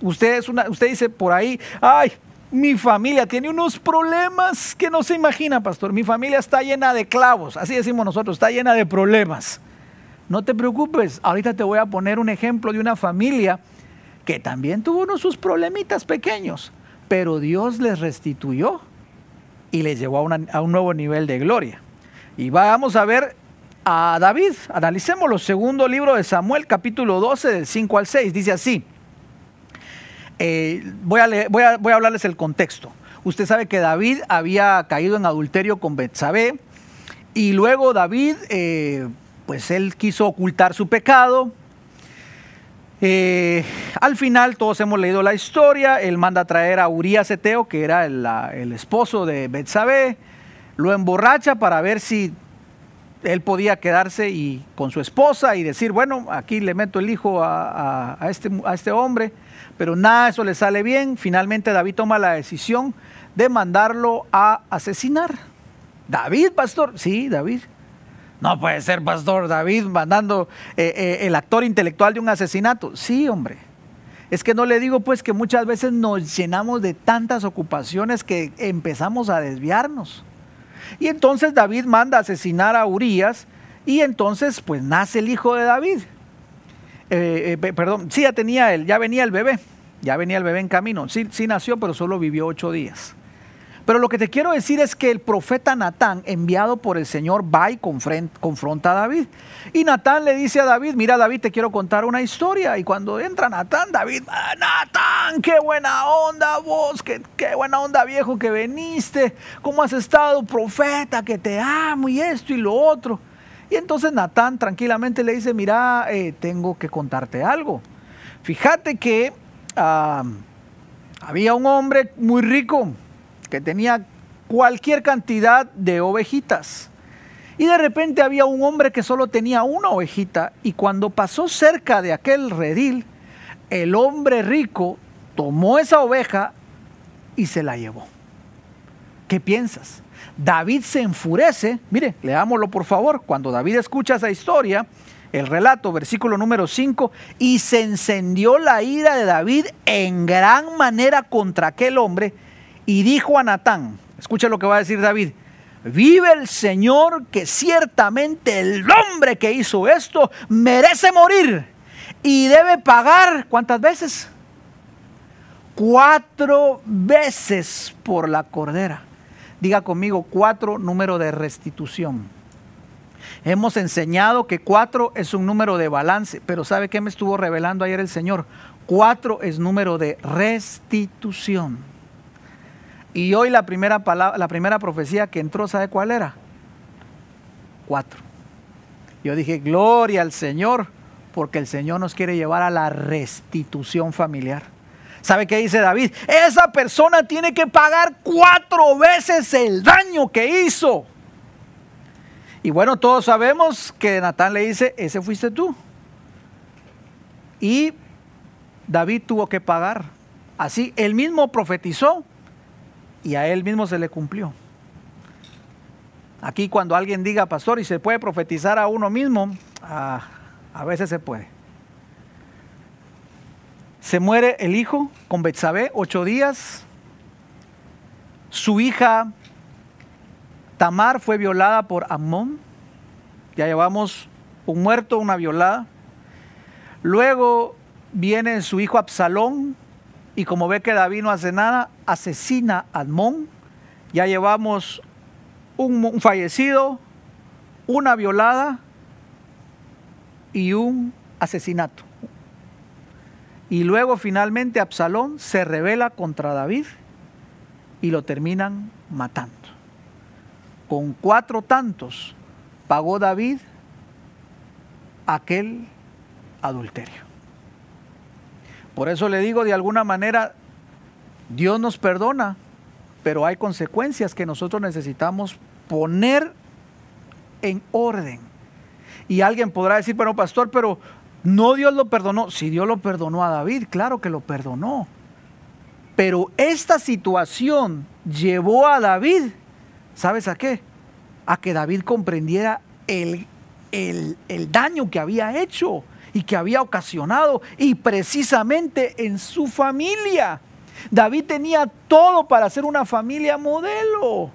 usted es una, usted dice por ahí, ay, mi familia tiene unos problemas que no se imagina, pastor. Mi familia está llena de clavos, así decimos nosotros, está llena de problemas. No te preocupes, ahorita te voy a poner un ejemplo de una familia que también tuvo unos sus problemitas pequeños, pero Dios les restituyó y les llevó a, a un nuevo nivel de gloria. Y vamos a ver a David. Analicemos segundo libro de Samuel, capítulo 12, del 5 al 6. Dice así. Eh, voy, a voy, a, voy, a hablarles el contexto. Usted sabe que David había caído en adulterio con Betsabé y luego David, eh, pues él quiso ocultar su pecado. Eh, al final todos hemos leído la historia. Él manda a traer a Urias Eteo, que era el, el esposo de Betsabé. Lo emborracha para ver si él podía quedarse y, con su esposa y decir, bueno, aquí le meto el hijo a, este, a este hombre, pero nada, eso le sale bien. Finalmente David toma la decisión de mandarlo a asesinar. David, pastor, sí, David. No puede ser, pastor, David mandando eh, eh, el actor intelectual de un asesinato. Sí, hombre. Es que no le digo pues que muchas veces nos llenamos de tantas ocupaciones que empezamos a desviarnos. Y entonces David manda a asesinar a Urias y entonces pues nace el hijo de David. Eh, eh, perdón, sí, ya tenía él, ya venía el bebé, ya venía el bebé en camino. Sí, sí nació, pero solo vivió ocho días. Pero lo que te quiero decir es que el profeta Natán, enviado por el Señor, va y confronta a David. Y Natán le dice a David, mira David, te quiero contar una historia. Y cuando entra Natán, David, ah, Natán, qué buena onda vos, qué, qué buena onda viejo que veniste, cómo has estado, profeta, que te amo y esto y lo otro. Y entonces Natán tranquilamente le dice, mira, eh, tengo que contarte algo. Fíjate que había un hombre muy rico que tenía cualquier cantidad de ovejitas. Y de repente había un hombre que solo tenía una ovejita y cuando pasó cerca de aquel redil, el hombre rico tomó esa oveja y se la llevó. ¿Qué piensas? David se enfurece, mire, leámoslo por favor, cuando David escucha esa historia, el relato, versículo número 5, y se encendió la ira de David en gran manera contra aquel hombre y dijo a Natán, escucha lo que va a decir David, vive el Señor que ciertamente el hombre que hizo esto merece morir y debe pagar, ¿cuántas veces? Cuatro veces por la cordera. Diga conmigo, cuatro número de restitución. Hemos enseñado que cuatro es un número de balance, pero ¿sabe qué me estuvo revelando ayer el Señor? Cuatro es número de restitución. Y hoy la primera, palabra, la primera profecía que entró, ¿sabe cuál era? Cuatro. Yo dije, gloria al Señor, porque el Señor nos quiere llevar a la restitución familiar. ¿Sabe qué dice David? Esa persona tiene que pagar cuatro veces el daño que hizo. Y bueno, todos sabemos que Natán le dice, ese fuiste tú. Y David tuvo que pagar. Así, él mismo profetizó y a él mismo se le cumplió. Aquí cuando alguien diga, pastor, y se puede profetizar a uno mismo, ah, a veces se puede. Se muere el hijo con Betsabé, ocho días. Su hija Tamar fue violada por Amón. Ya llevamos un muerto, una violada. Luego viene su hijo Absalón, y como ve que David no hace nada, asesina a Admón. Ya llevamos un, fallecido, una violada y un asesinato. Y luego finalmente Absalón se revela contra David y lo terminan matando. Con cuatro tantos pagó David aquel adulterio. Por eso le digo, de alguna manera, Dios nos perdona, pero hay consecuencias que nosotros necesitamos poner en orden. Y alguien podrá decir, pero pastor, pero no Dios lo perdonó. Si Dios lo perdonó a David, claro que lo perdonó. Pero esta situación llevó a David, ¿sabes a qué? A que David comprendiera el, el, el daño que había hecho y que había ocasionado, y precisamente en su familia. David tenía todo para ser una familia modelo.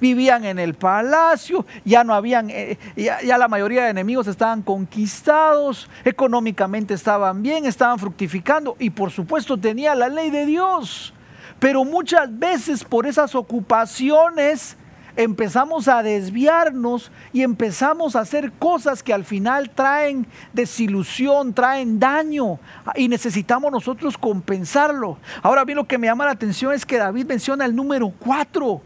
Vivían en el palacio, ya no habían, eh, ya, la mayoría de enemigos estaban conquistados, económicamente estaban bien, estaban fructificando y por supuesto tenía la ley de Dios. Pero muchas veces por esas ocupaciones empezamos a desviarnos y empezamos a hacer cosas que al final traen desilusión, traen daño y necesitamos nosotros compensarlo. Ahora bien, lo que me llama la atención es que David menciona el número cuatro.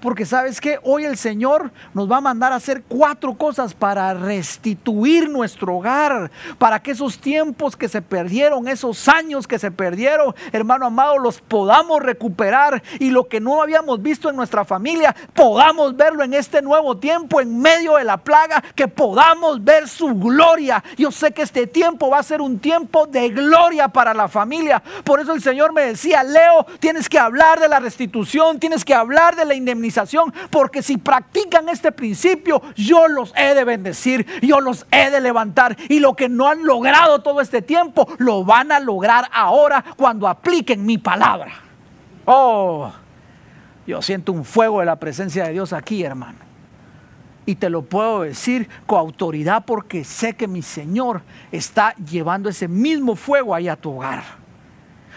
Porque sabes que hoy el Señor nos va a mandar a hacer cuatro cosas para restituir nuestro hogar, para que esos tiempos que se perdieron, esos años que se perdieron, hermano amado, los podamos recuperar y lo que no habíamos visto en nuestra familia, podamos verlo en este nuevo tiempo, en medio de la plaga, que podamos ver su gloria. Yo sé que este tiempo va a ser un tiempo de gloria para la familia. Por eso el Señor me decía, Leo, tienes que hablar de la restitución, tienes que hablar de la indemnización porque si practican este principio, yo los he de bendecir, yo los he de levantar. Y lo que no han logrado todo este tiempo, lo van a lograr ahora cuando apliquen mi palabra. Oh, yo siento un fuego de la presencia de Dios aquí, hermano. Y te lo puedo decir con autoridad porque sé que mi Señor está llevando ese mismo fuego ahí a tu hogar.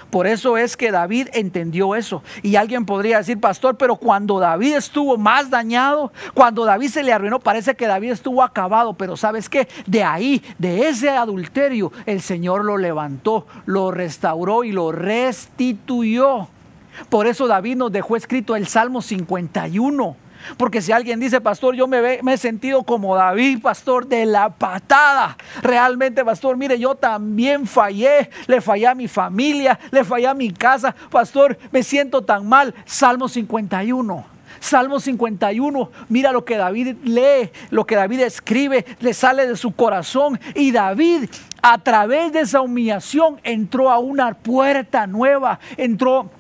Por eso es que David entendió eso. Y alguien podría decir, pastor, pero cuando David estuvo más dañado, cuando David se le arruinó, parece que David estuvo acabado. Pero sabes qué, de ahí, de ese adulterio, el Señor lo levantó, lo restauró y lo restituyó. Por eso David nos dejó escrito el Salmo 51 porque si alguien dice, pastor, yo me, he sentido como David, pastor, de la patada. Realmente, pastor, mire, yo también fallé. Le fallé a mi familia, le fallé a mi casa. Pastor, me siento tan mal. Salmo 51. Salmo 51, mira lo que David lee, lo que David escribe, le sale de su corazón. Y David, a través de esa humillación, entró a una puerta nueva, entró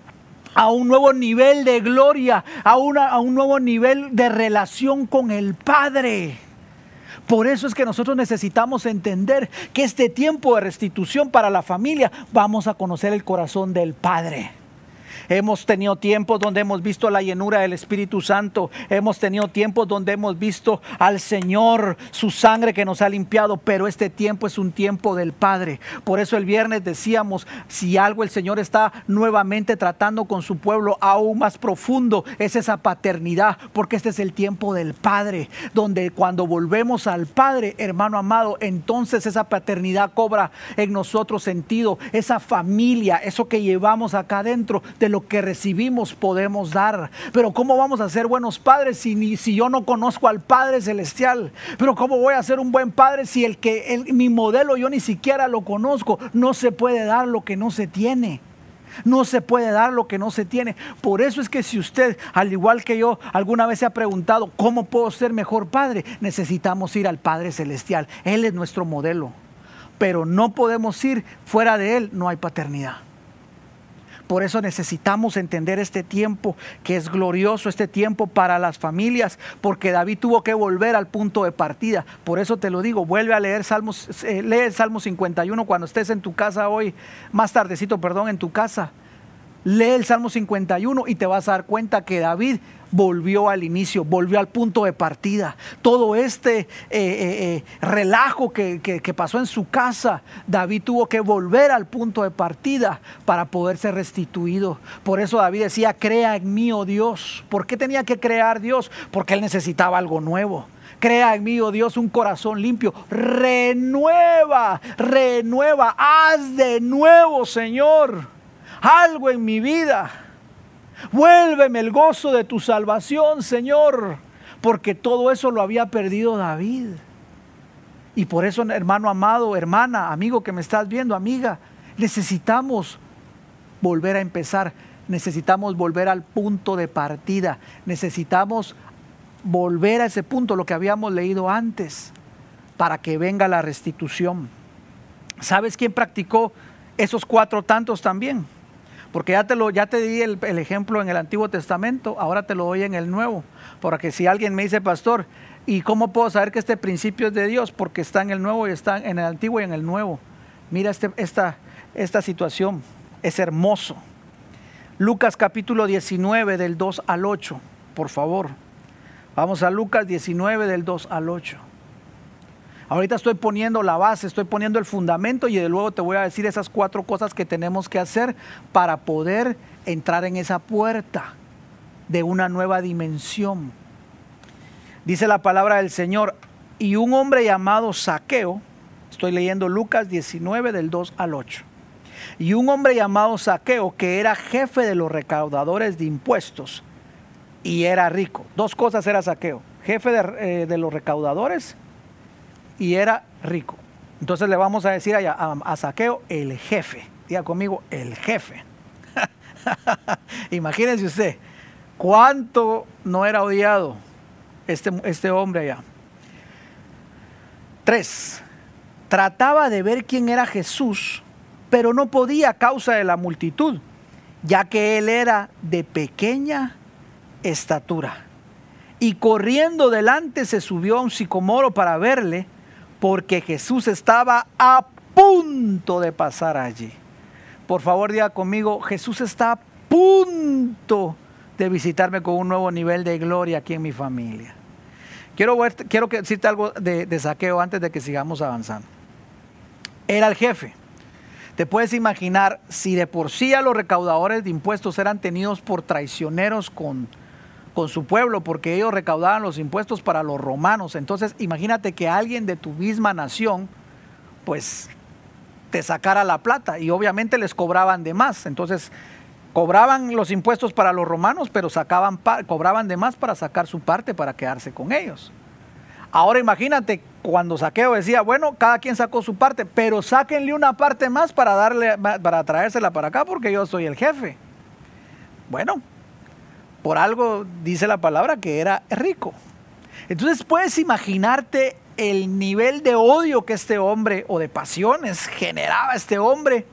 a un nuevo nivel de gloria, a, una, a un nuevo nivel de relación con el Padre. Por eso es que nosotros necesitamos entender que este tiempo de restitución para la familia vamos a conocer el corazón del Padre. Hemos tenido tiempos donde hemos visto la llenura del Espíritu Santo. Hemos tenido tiempos donde hemos visto al Señor, su sangre que nos ha limpiado. Pero este tiempo es un tiempo del Padre. Por eso el viernes decíamos, si algo el Señor está nuevamente tratando con su pueblo aún más profundo, es esa paternidad. Porque este es el tiempo del Padre. Donde cuando volvemos al Padre, hermano amado, entonces esa paternidad cobra en nosotros sentido. Esa familia, eso que llevamos acá adentro de lo que recibimos podemos dar. Pero ¿cómo vamos a ser buenos padres si, si yo no conozco al Padre Celestial? Pero ¿cómo voy a ser un buen padre si el que mi modelo yo ni siquiera lo conozco? No se puede dar lo que no se tiene. No se puede dar lo que no se tiene. Por eso es que si usted, al igual que yo, alguna vez se ha preguntado, ¿cómo puedo ser mejor padre? Necesitamos ir al Padre Celestial. Él es nuestro modelo. Pero no podemos ir fuera de Él, no hay paternidad. Por eso necesitamos entender este tiempo que es glorioso, este tiempo para las familias, porque David tuvo que volver al punto de partida. Por eso te lo digo, vuelve a leer Salmos, eh, lee el Salmo 51 cuando estés en tu casa hoy, más tardecito, perdón, en tu casa. Lee el Salmo 51 y te vas a dar cuenta que David volvió al inicio, volvió al punto de partida. Todo este eh, eh, eh, relajo que, que, pasó en su casa, David tuvo que volver al punto de partida para poder ser restituido. Por eso David decía, crea en mí, oh Dios. ¿Por qué tenía que crear Dios? Porque él necesitaba algo nuevo. Crea en mí, oh Dios, un corazón limpio. Renueva, renueva, haz de nuevo, Señor, algo en mi vida Vuélveme el gozo de tu salvación, Señor, porque todo eso lo había perdido David. Y por eso, hermano amado, hermana, amigo que me estás viendo, amiga, necesitamos volver a empezar, necesitamos volver al punto de partida, necesitamos volver a ese punto, lo que habíamos leído antes, para que venga la restitución. ¿Sabes quién practicó esos cuatro tantos también? Porque ya te, lo, ya te di el, ejemplo en el Antiguo Testamento, ahora te lo doy en el Nuevo. Porque si alguien me dice, pastor, ¿y cómo puedo saber que este principio es de Dios? Porque está en el Nuevo y está en el Antiguo y en el Nuevo. Mira este, esta, esta situación, es hermoso. Lucas capítulo 19 del 2 al 8, por favor. Vamos a Lucas 19 del 2 al 8. Ahorita estoy poniendo la base, estoy poniendo el fundamento y de luego te voy a decir esas cuatro cosas que tenemos que hacer para poder entrar en esa puerta de una nueva dimensión. Dice la palabra del Señor, y un hombre llamado Saqueo, estoy leyendo Lucas 19 del 2 al 8, y un hombre llamado Saqueo, que era jefe de los recaudadores de impuestos, y era rico. Dos cosas era Saqueo, jefe de, eh, los recaudadores y era rico. Entonces le vamos a decir a, a Saqueo el jefe. Diga conmigo, el jefe. [laughs] Imagínense usted, cuánto no era odiado este, este hombre allá. Tres, trataba de ver quién era Jesús, pero no podía a causa de la multitud, ya que él era de pequeña estatura. Y corriendo delante se subió a un sicomoro para verle, porque Jesús estaba a punto de pasar allí. Por favor, diga conmigo, Jesús está a punto de visitarme con un nuevo nivel de gloria aquí en mi familia. Quiero, quiero decirte algo de, de saqueo antes de que sigamos avanzando. Era el jefe. Te puedes imaginar si de por sí a los recaudadores de impuestos eran tenidos por traicioneros con, con su pueblo, porque ellos recaudaban los impuestos para los romanos. Entonces, imagínate que alguien de tu misma nación, pues te sacara la plata y obviamente les cobraban de más. Entonces, cobraban los impuestos para los romanos, pero sacaban cobraban de más para sacar su parte para quedarse con ellos. Ahora imagínate cuando Saqueo decía, bueno, cada quien sacó su parte, pero sáquenle una parte más para darle para traérsela para acá porque yo soy el jefe. Bueno, por algo dice la palabra que era rico. Entonces puedes imaginarte el nivel de odio que este hombre o de pasiones generaba este hombre.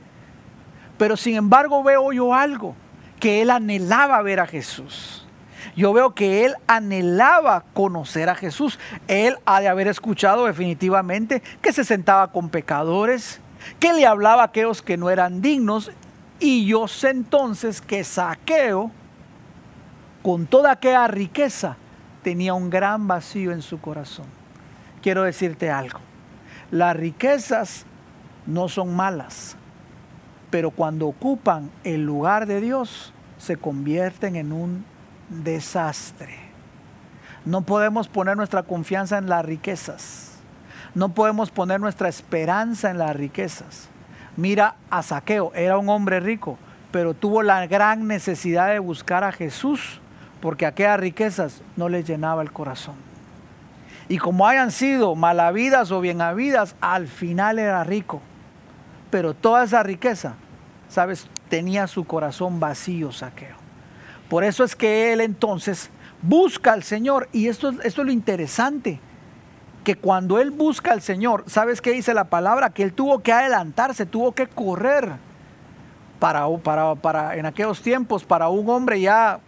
Pero sin embargo veo yo algo, que él anhelaba ver a Jesús. Yo veo que él anhelaba conocer a Jesús. Él ha de haber escuchado definitivamente que se sentaba con pecadores, que le hablaba a aquellos que no eran dignos. Y yo sé entonces que Saqueo, con toda aquella riqueza, tenía un gran vacío en su corazón quiero decirte algo. Las riquezas no son malas, pero cuando ocupan el lugar de Dios, se convierten en un desastre. No podemos poner nuestra confianza en las riquezas. No podemos poner nuestra esperanza en las riquezas. Mira a Saqueo, era un hombre rico, pero tuvo la gran necesidad de buscar a Jesús porque aquellas riquezas no le llenaba el corazón. Y como hayan sido malavidas o bien habidas, al final era rico. Pero toda esa riqueza, ¿sabes? Tenía su corazón vacío, saqueo. Por eso es que él entonces busca al Señor. Y esto, esto es lo interesante. Que cuando él busca al Señor, ¿sabes qué dice la palabra? Que él tuvo que adelantarse, tuvo que correr. Para, para, para en aquellos tiempos, para un hombre ya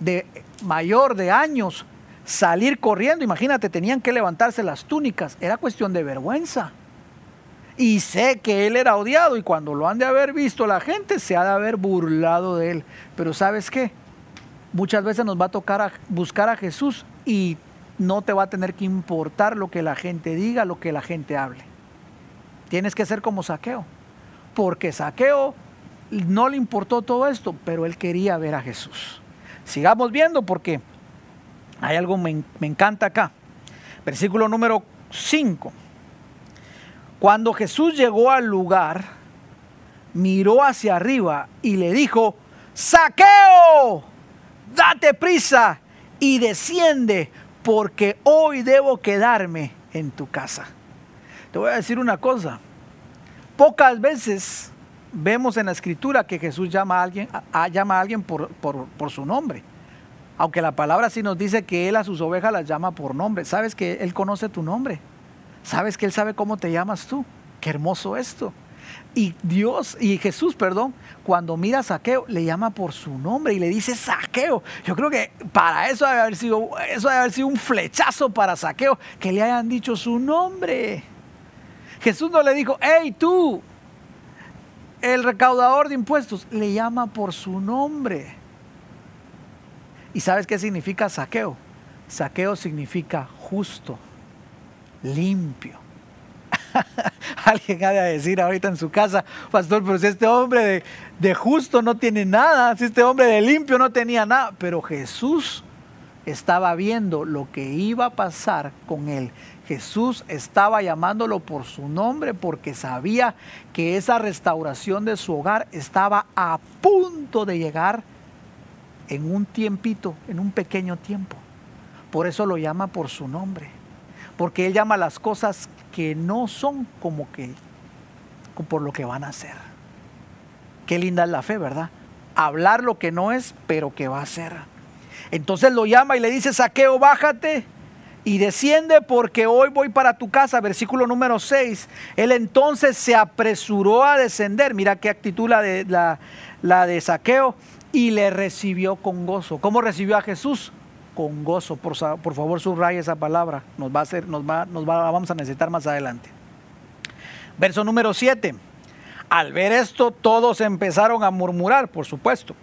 de mayor de años, salir corriendo. Imagínate, tenían que levantarse las túnicas. Era cuestión de vergüenza. Y sé que él era odiado y cuando lo han de haber visto la gente se ha de haber burlado de él. Pero sabes qué? Muchas veces nos va a tocar buscar a Jesús y no te va a tener que importar lo que la gente diga, lo que la gente hable. Tienes que ser como saqueo. Porque saqueo no le importó todo esto, pero él quería ver a Jesús. Sigamos viendo porque hay algo me, me encanta acá. Versículo número 5. Cuando Jesús llegó al lugar, miró hacia arriba y le dijo, saqueo, date prisa y desciende, porque hoy debo quedarme en tu casa. Te voy a decir una cosa, pocas veces vemos en la escritura que Jesús llama a alguien, llama a alguien por, por su nombre. Aunque la palabra sí nos dice que Él a sus ovejas las llama por nombre. Sabes que Él conoce tu nombre. Sabes que Él sabe cómo te llamas tú. Qué hermoso esto. Y Dios, y Jesús, perdón, cuando mira a Saqueo, le llama por su nombre y le dice Saqueo. Yo creo que para eso debe haber sido, eso debe haber sido un flechazo para Saqueo, que le hayan dicho su nombre. Jesús no le dijo, hey tú, el recaudador de impuestos, le llama por su nombre. ¿Y sabes qué significa saqueo? Saqueo significa justo, limpio. [laughs] Alguien ha de decir ahorita en su casa, pastor, pero si este hombre de, de, justo no tiene nada, si este hombre de limpio no tenía nada, pero Jesús estaba viendo lo que iba a pasar con él. Jesús estaba llamándolo por su nombre porque sabía que esa restauración de su hogar estaba a punto de llegar en un tiempito, en un pequeño tiempo. Por eso lo llama por su nombre. Porque Él llama las cosas que no son como que por lo que van a ser. Qué linda es la fe, ¿verdad? Hablar lo que no es, pero que va a ser. Entonces lo llama y le dice, saqueo, bájate y desciende porque hoy voy para tu casa. Versículo número 6. Él entonces se apresuró a descender. Mira qué actitud la de, la, de saqueo y le recibió con gozo. ¿Cómo recibió a Jesús? Con gozo. Por, por favor, subraya esa palabra. Nos va a hacer, nos va, nos va, vamos a necesitar más adelante. Verso número 7. Al ver esto, todos empezaron a murmurar, por supuesto,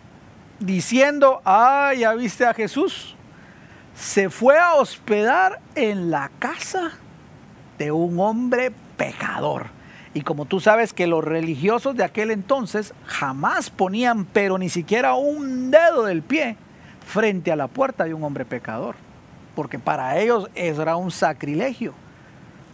diciendo, ah, ya viste a Jesús. Se fue a hospedar en la casa de un hombre pecador. Y como tú sabes que los religiosos de aquel entonces jamás ponían, pero ni siquiera un dedo del pie, frente a la puerta de un hombre pecador. Porque para ellos era un sacrilegio.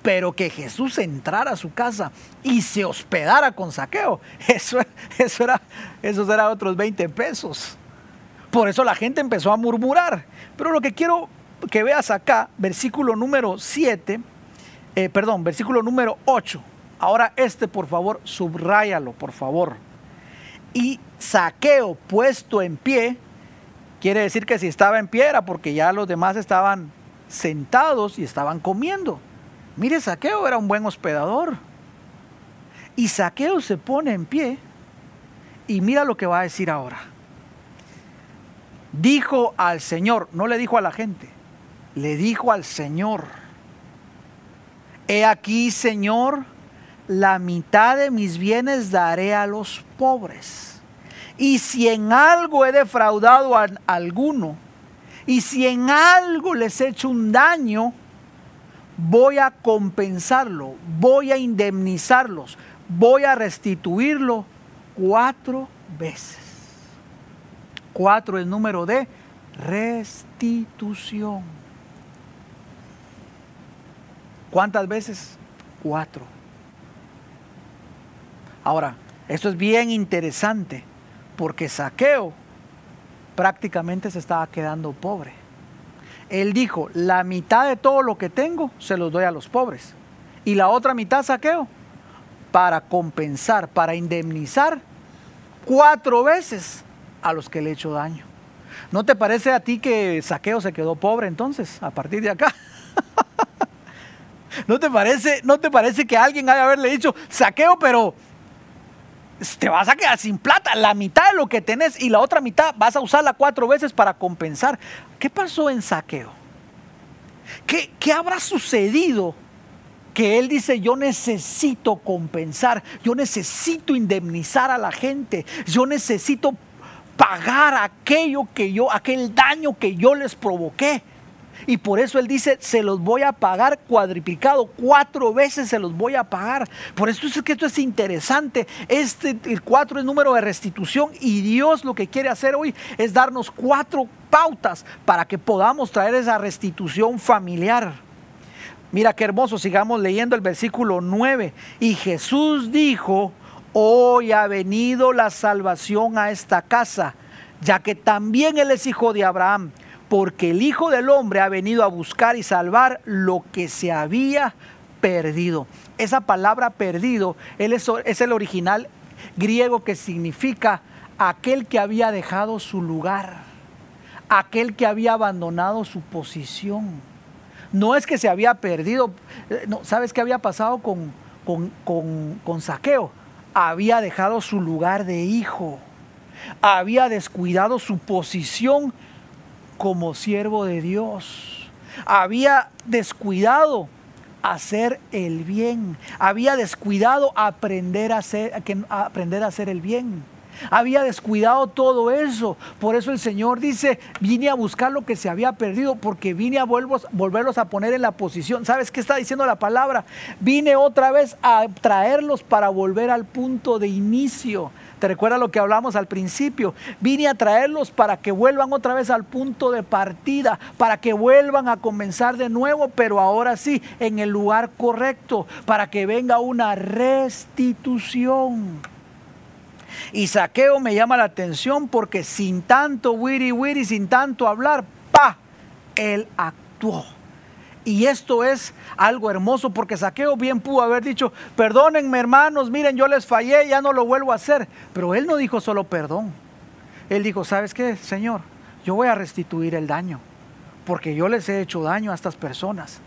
Pero que Jesús entrara a su casa y se hospedara con saqueo, [laughs] eso, eso, era, eso era otros 20 pesos. Por eso la gente empezó a murmurar. Pero lo que quiero que veas acá, versículo número 7, eh, perdón, versículo número 8 Ahora este, por favor, subráyalo, por favor. Y saqueo puesto en pie, quiere decir que si estaba en pie era porque ya los demás estaban sentados y estaban comiendo. Mire, saqueo era un buen hospedador. Y saqueo se pone en pie y mira lo que va a decir ahora. Dijo al Señor, no le dijo a la gente, le dijo al Señor, he aquí, Señor, la mitad de mis bienes daré a los pobres. Y si en algo he defraudado a alguno, y si en algo les he hecho un daño, voy a compensarlo, voy a indemnizarlos, voy a restituirlo cuatro veces. Cuatro es número de restitución. ¿Cuántas veces? Cuatro. Ahora, esto es bien interesante porque Saqueo prácticamente se estaba quedando pobre. Él dijo, la mitad de todo lo que tengo se los doy a los pobres. Y la otra mitad saqueo para compensar, para indemnizar cuatro veces a los que le he hecho daño. ¿No te parece a ti que Saqueo se quedó pobre entonces, a partir de acá? [laughs] ¿No te parece, no te parece que alguien haya haberle dicho, Saqueo, pero te vas a quedar sin plata, la mitad de lo que tenés y la otra mitad vas a usarla cuatro veces para compensar. ¿Qué pasó en saqueo? ¿Qué, qué habrá sucedido? Que él dice, yo necesito compensar, yo necesito indemnizar a la gente, yo necesito pagar aquello que yo, aquel daño que yo les provoqué. Y por eso Él dice, se los voy a pagar cuadriplicado, cuatro veces se los voy a pagar. Por eso es que esto es interesante. Este, el cuatro es número de restitución y Dios lo que quiere hacer hoy es darnos cuatro pautas para que podamos traer esa restitución familiar. Mira qué hermoso, sigamos leyendo el versículo 9. Y Jesús dijo, hoy ha venido la salvación a esta casa, ya que también Él es hijo de Abraham porque el Hijo del Hombre ha venido a buscar y salvar lo que se había perdido. Esa palabra perdido es el original griego que significa aquel que había dejado su lugar, aquel que había abandonado su posición. No es que se había perdido, eh, no, ¿sabes qué había pasado con, con, con Saqueo? Había dejado su lugar de hijo, había descuidado su posición como siervo de Dios. Había descuidado hacer el bien. Había descuidado aprender a hacer, aprender a hacer el bien. Había descuidado todo eso. Por eso el Señor dice, vine a buscar lo que se había perdido, porque vine a volverlos a poner en la posición. ¿Sabes qué está diciendo la palabra? Vine otra vez a traerlos para volver al punto de inicio ¿Te recuerdas lo que hablamos al principio? Vine a traerlos para que vuelvan otra vez al punto de partida, para que vuelvan a comenzar de nuevo, pero ahora sí, en el lugar correcto, para que venga una restitución. Y saqueo me llama la atención porque sin tanto wiri wiri, sin tanto hablar, pa, él actuó. Y esto es algo hermoso porque Saqueo bien pudo haber dicho, perdónenme hermanos, miren, yo les fallé, ya no lo vuelvo a hacer. Pero él no dijo solo perdón. Él dijo, ¿sabes qué, Señor? Yo voy a restituir el daño, porque yo les he hecho daño a estas personas.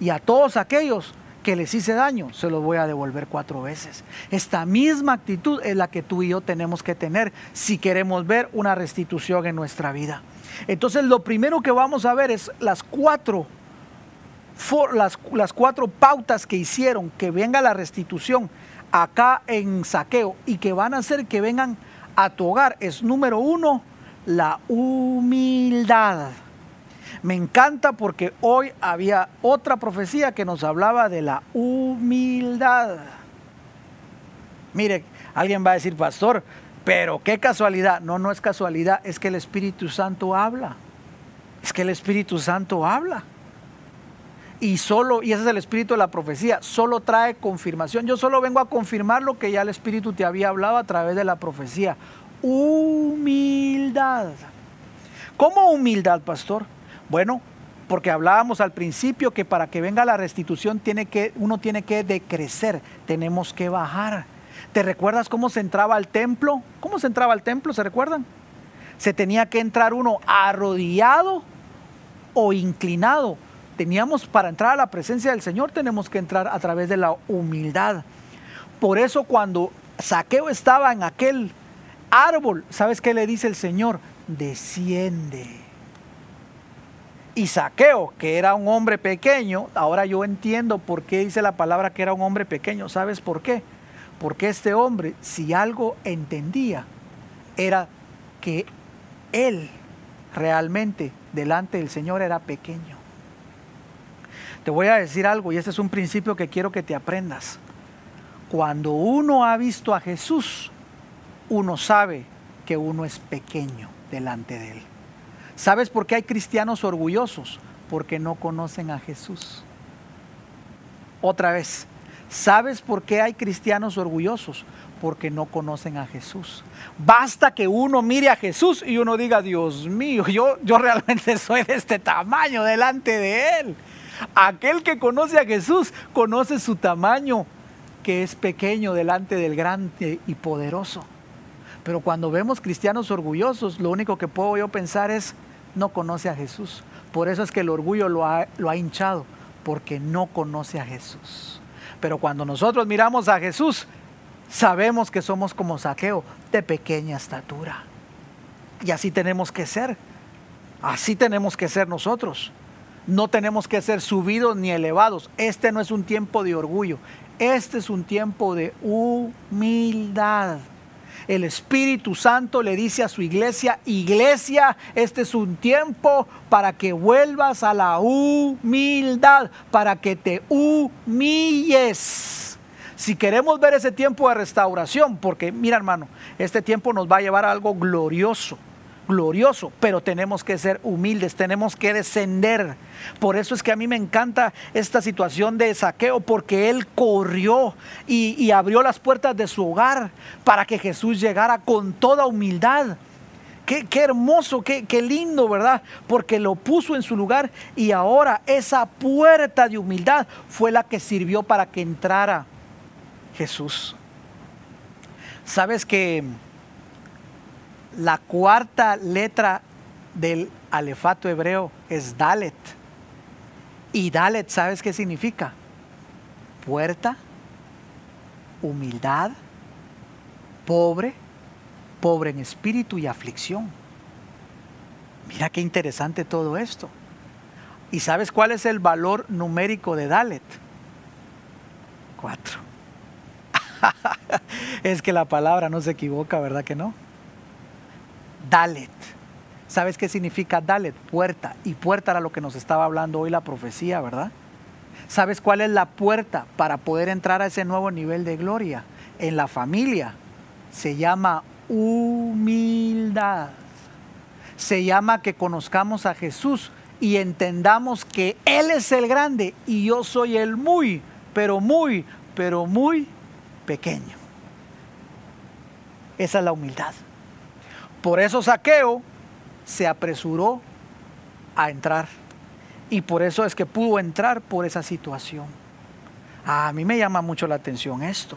Y a todos aquellos que les hice daño, se los voy a devolver cuatro veces. Esta misma actitud es la que tú y yo tenemos que tener si queremos ver una restitución en nuestra vida. Entonces lo primero que vamos a ver es las cuatro las, las cuatro pautas que hicieron que venga la restitución acá en saqueo y que van a hacer que vengan a tu hogar es número uno, la humildad. Me encanta porque hoy había otra profecía que nos hablaba de la humildad. Mire, alguien va a decir, pastor, pero qué casualidad. No, no es casualidad, es que el Espíritu Santo habla. Es que el Espíritu Santo habla y solo, y ese es el espíritu de la profecía, solo trae confirmación. Yo solo vengo a confirmar lo que ya el espíritu te había hablado a través de la profecía. Humildad. ¿Cómo humildad, pastor? Bueno, porque hablábamos al principio que para que venga la restitución tiene que, uno tiene que decrecer, tenemos que bajar. ¿Te recuerdas cómo se entraba al templo? ¿Cómo se entraba al templo? ¿Se recuerdan? Se tenía que entrar uno arrodillado o inclinado teníamos para entrar a la presencia del Señor, tenemos que entrar a través de la humildad. Por eso cuando Saqueo estaba en aquel árbol, ¿sabes qué le dice el Señor? Desciende. Y Saqueo, que era un hombre pequeño, ahora yo entiendo por qué dice la palabra que era un hombre pequeño. ¿Sabes por qué? Porque este hombre, si algo entendía, era que él realmente delante del Señor era pequeño. Te voy a decir algo y este es un principio que quiero que te aprendas. Cuando uno ha visto a Jesús, uno sabe que uno es pequeño delante de Él. ¿Sabes por qué hay cristianos orgullosos? Porque no conocen a Jesús. Otra vez, ¿sabes por qué hay cristianos orgullosos? Porque no conocen a Jesús. Basta que uno mire a Jesús y uno diga, Dios mío, yo, yo realmente [laughs] soy de este tamaño delante de Él. Aquel que conoce a Jesús conoce su tamaño, que es pequeño delante del grande y poderoso. Pero cuando vemos cristianos orgullosos, lo único que puedo yo pensar es, no conoce a Jesús. Por eso es que el orgullo lo ha, lo ha hinchado, porque no conoce a Jesús. Pero cuando nosotros miramos a Jesús, sabemos que somos como saqueo, de pequeña estatura. Y así tenemos que ser. Así tenemos que ser nosotros. No tenemos que ser subidos ni elevados. Este no es un tiempo de orgullo. Este es un tiempo de humildad. El Espíritu Santo le dice a su iglesia, iglesia, este es un tiempo para que vuelvas a la humildad, para que te humilles. Si queremos ver ese tiempo de restauración, porque mira hermano, este tiempo nos va a llevar a algo glorioso glorioso, pero tenemos que ser humildes, tenemos que descender. Por eso es que a mí me encanta esta situación de saqueo, porque él corrió y, abrió las puertas de su hogar para que Jesús llegara con toda humildad. Qué, hermoso, qué, qué, lindo, ¿verdad? Porque lo puso en su lugar y ahora esa puerta de humildad fue la que sirvió para que entrara Jesús. Sabes que la cuarta letra del alefato hebreo es Dalet. Y Dalet, ¿sabes qué significa? Puerta, humildad, pobre, pobre en espíritu y aflicción. Mira qué interesante todo esto. ¿Y sabes cuál es el valor numérico de Dalet? Cuatro. [laughs] es que la palabra no se equivoca, ¿verdad que no? Dalet. ¿Sabes qué significa Dalet? Puerta. Y puerta era lo que nos estaba hablando hoy la profecía, ¿verdad? ¿Sabes cuál es la puerta para poder entrar a ese nuevo nivel de gloria? En la familia se llama humildad. Se llama que conozcamos a Jesús y entendamos que Él es el grande y yo soy el muy, pero muy, pero muy pequeño. Esa es la humildad. Por eso Saqueo se apresuró a entrar. Y por eso es que pudo entrar por esa situación. A mí me llama mucho la atención esto.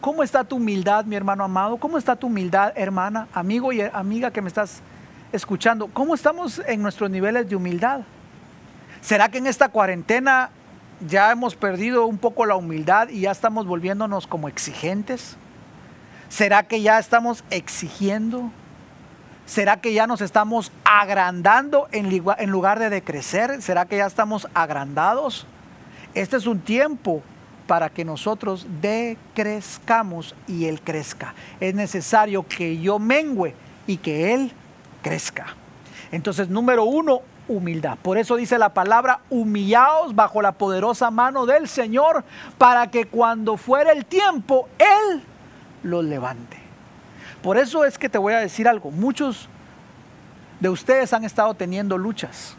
¿Cómo está tu humildad, mi hermano amado? ¿Cómo está tu humildad, hermana, amigo y amiga que me estás escuchando? ¿Cómo estamos en nuestros niveles de humildad? ¿Será que en esta cuarentena ya hemos perdido un poco la humildad y ya estamos volviéndonos como exigentes? ¿Será que ya estamos exigiendo? ¿Será que ya nos estamos agrandando en lugar de decrecer? ¿Será que ya estamos agrandados? Este es un tiempo para que nosotros decrezcamos y Él crezca. Es necesario que yo mengüe y que Él crezca. Entonces, número uno, humildad. Por eso dice la palabra, humillaos bajo la poderosa mano del Señor, para que cuando fuera el tiempo, Él los levante. Por eso es que te voy a decir algo. Muchos de ustedes han estado teniendo luchas.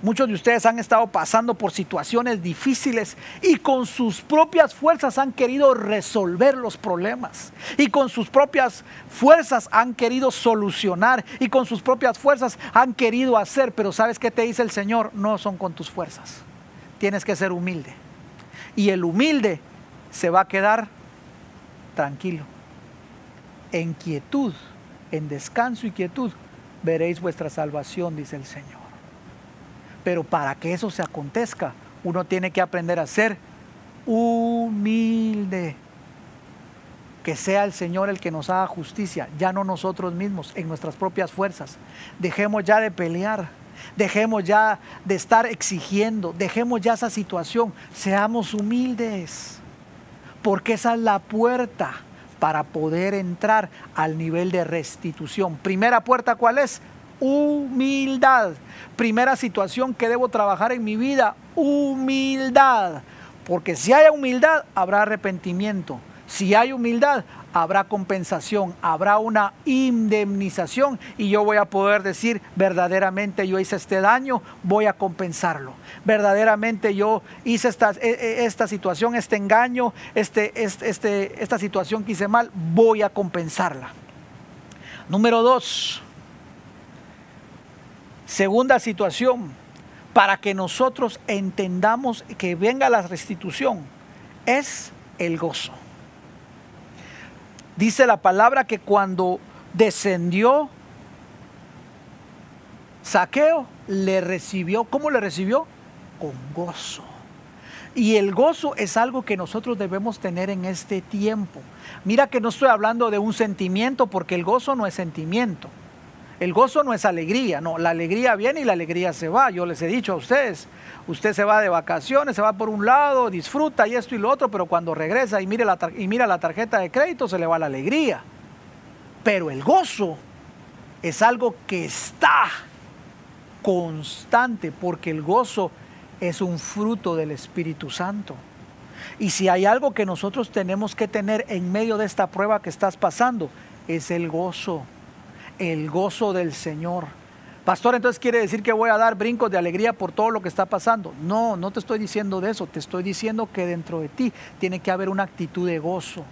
Muchos de ustedes han estado pasando por situaciones difíciles y con sus propias fuerzas han querido resolver los problemas. Y con sus propias fuerzas han querido solucionar. Y con sus propias fuerzas han querido hacer. Pero ¿sabes qué te dice el Señor? No son con tus fuerzas. Tienes que ser humilde. Y el humilde se va a quedar tranquilo en quietud, en descanso y quietud, veréis vuestra salvación, dice el Señor. Pero para que eso se acontezca, uno tiene que aprender a ser humilde. Que sea el Señor el que nos haga justicia, ya no nosotros mismos, en nuestras propias fuerzas. Dejemos ya de pelear, dejemos ya de estar exigiendo, dejemos ya esa situación, seamos humildes, porque esa es la puerta para poder entrar al nivel de restitución. Primera puerta, ¿cuál es? Humildad. Primera situación que debo trabajar en mi vida, humildad. Porque si hay humildad, habrá arrepentimiento. Si hay humildad, habrá compensación, habrá una indemnización y yo voy a poder decir, verdaderamente yo hice este daño, voy a compensarlo. Verdaderamente yo hice esta, e, e, esta situación, este engaño, este, este, esta situación que hice mal, voy a compensarla. Número dos, segunda situación, para que nosotros entendamos que venga la restitución, es el gozo. Dice la palabra que cuando descendió Saqueo, le recibió, ¿cómo le recibió? Con gozo. Y el gozo es algo que nosotros debemos tener en este tiempo. Mira que no estoy hablando de un sentimiento, porque el gozo no es sentimiento. El gozo no es alegría, no, la alegría viene y la alegría se va. Yo les he dicho a ustedes, usted se va de vacaciones, se va por un lado, disfruta y esto y lo otro, pero cuando regresa y, mire la, y mira la tarjeta de crédito se le va la alegría. Pero el gozo es algo que está constante, porque el gozo es un fruto del Espíritu Santo. Y si hay algo que nosotros tenemos que tener en medio de esta prueba que estás pasando, es el gozo, el gozo del Señor. Pastor, entonces quiere decir que voy a dar brincos de alegría por todo lo que está pasando. No, no te estoy diciendo de eso, te estoy diciendo que dentro de ti tiene que haber una actitud de gozo,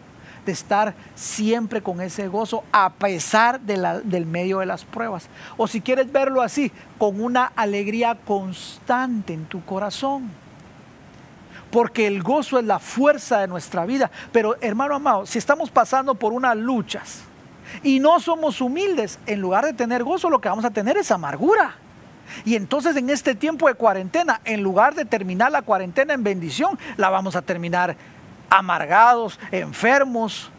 de estar siempre con ese gozo a pesar del medio de las pruebas. O si quieres verlo así, con una alegría constante en tu corazón. Porque el gozo es la fuerza de nuestra vida. Pero hermano amado, si estamos pasando por unas luchas, y no somos humildes, en lugar de tener gozo, lo que vamos a tener es amargura. Y entonces en este tiempo de cuarentena, en lugar de terminar la cuarentena en bendición, la vamos a terminar amargados, enfermos,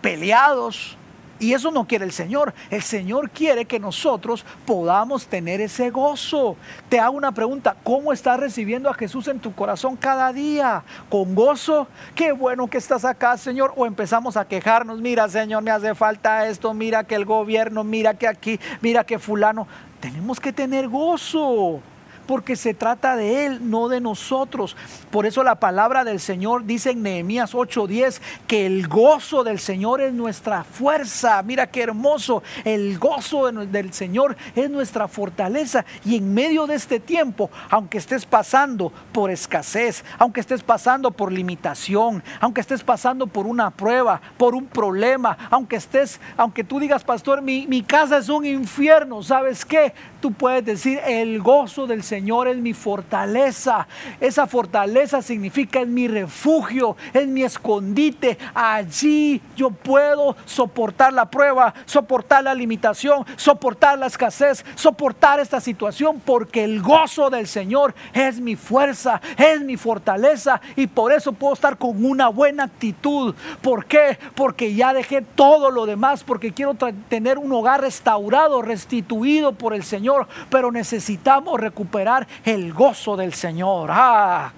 peleados, y eso no quiere el Señor. El Señor quiere que nosotros podamos tener ese gozo. Te hago una pregunta, ¿cómo estás recibiendo a Jesús en tu corazón cada día? ¿Con gozo? Qué bueno que estás acá, Señor. O empezamos a quejarnos, mira, Señor, me hace falta esto, mira que el gobierno, mira que aquí, mira que fulano. Tenemos que tener gozo. Porque se trata de Él, no de nosotros. Por eso la palabra del Señor dice en Nehemías 8:10 que el gozo del Señor es nuestra fuerza. Mira qué hermoso, el gozo del Señor es nuestra fortaleza. Y en medio de este tiempo, aunque estés pasando por escasez, aunque estés pasando por limitación, aunque estés pasando por una prueba, por un problema, aunque estés, aunque tú digas, pastor, mi, mi casa es un infierno, ¿sabes qué? Tú puedes decir, el gozo del Señor es mi fortaleza. Esa fortaleza significa es mi refugio, es mi escondite. Allí yo puedo soportar la prueba, soportar la limitación, soportar la escasez, soportar esta situación, porque el gozo del Señor es mi fuerza, es mi fortaleza y por eso puedo estar con una buena actitud. ¿Por qué? Porque ya dejé todo lo demás, porque quiero tener un hogar restaurado, restituido por el Señor pero necesitamos recuperar el gozo del Señor. Ah,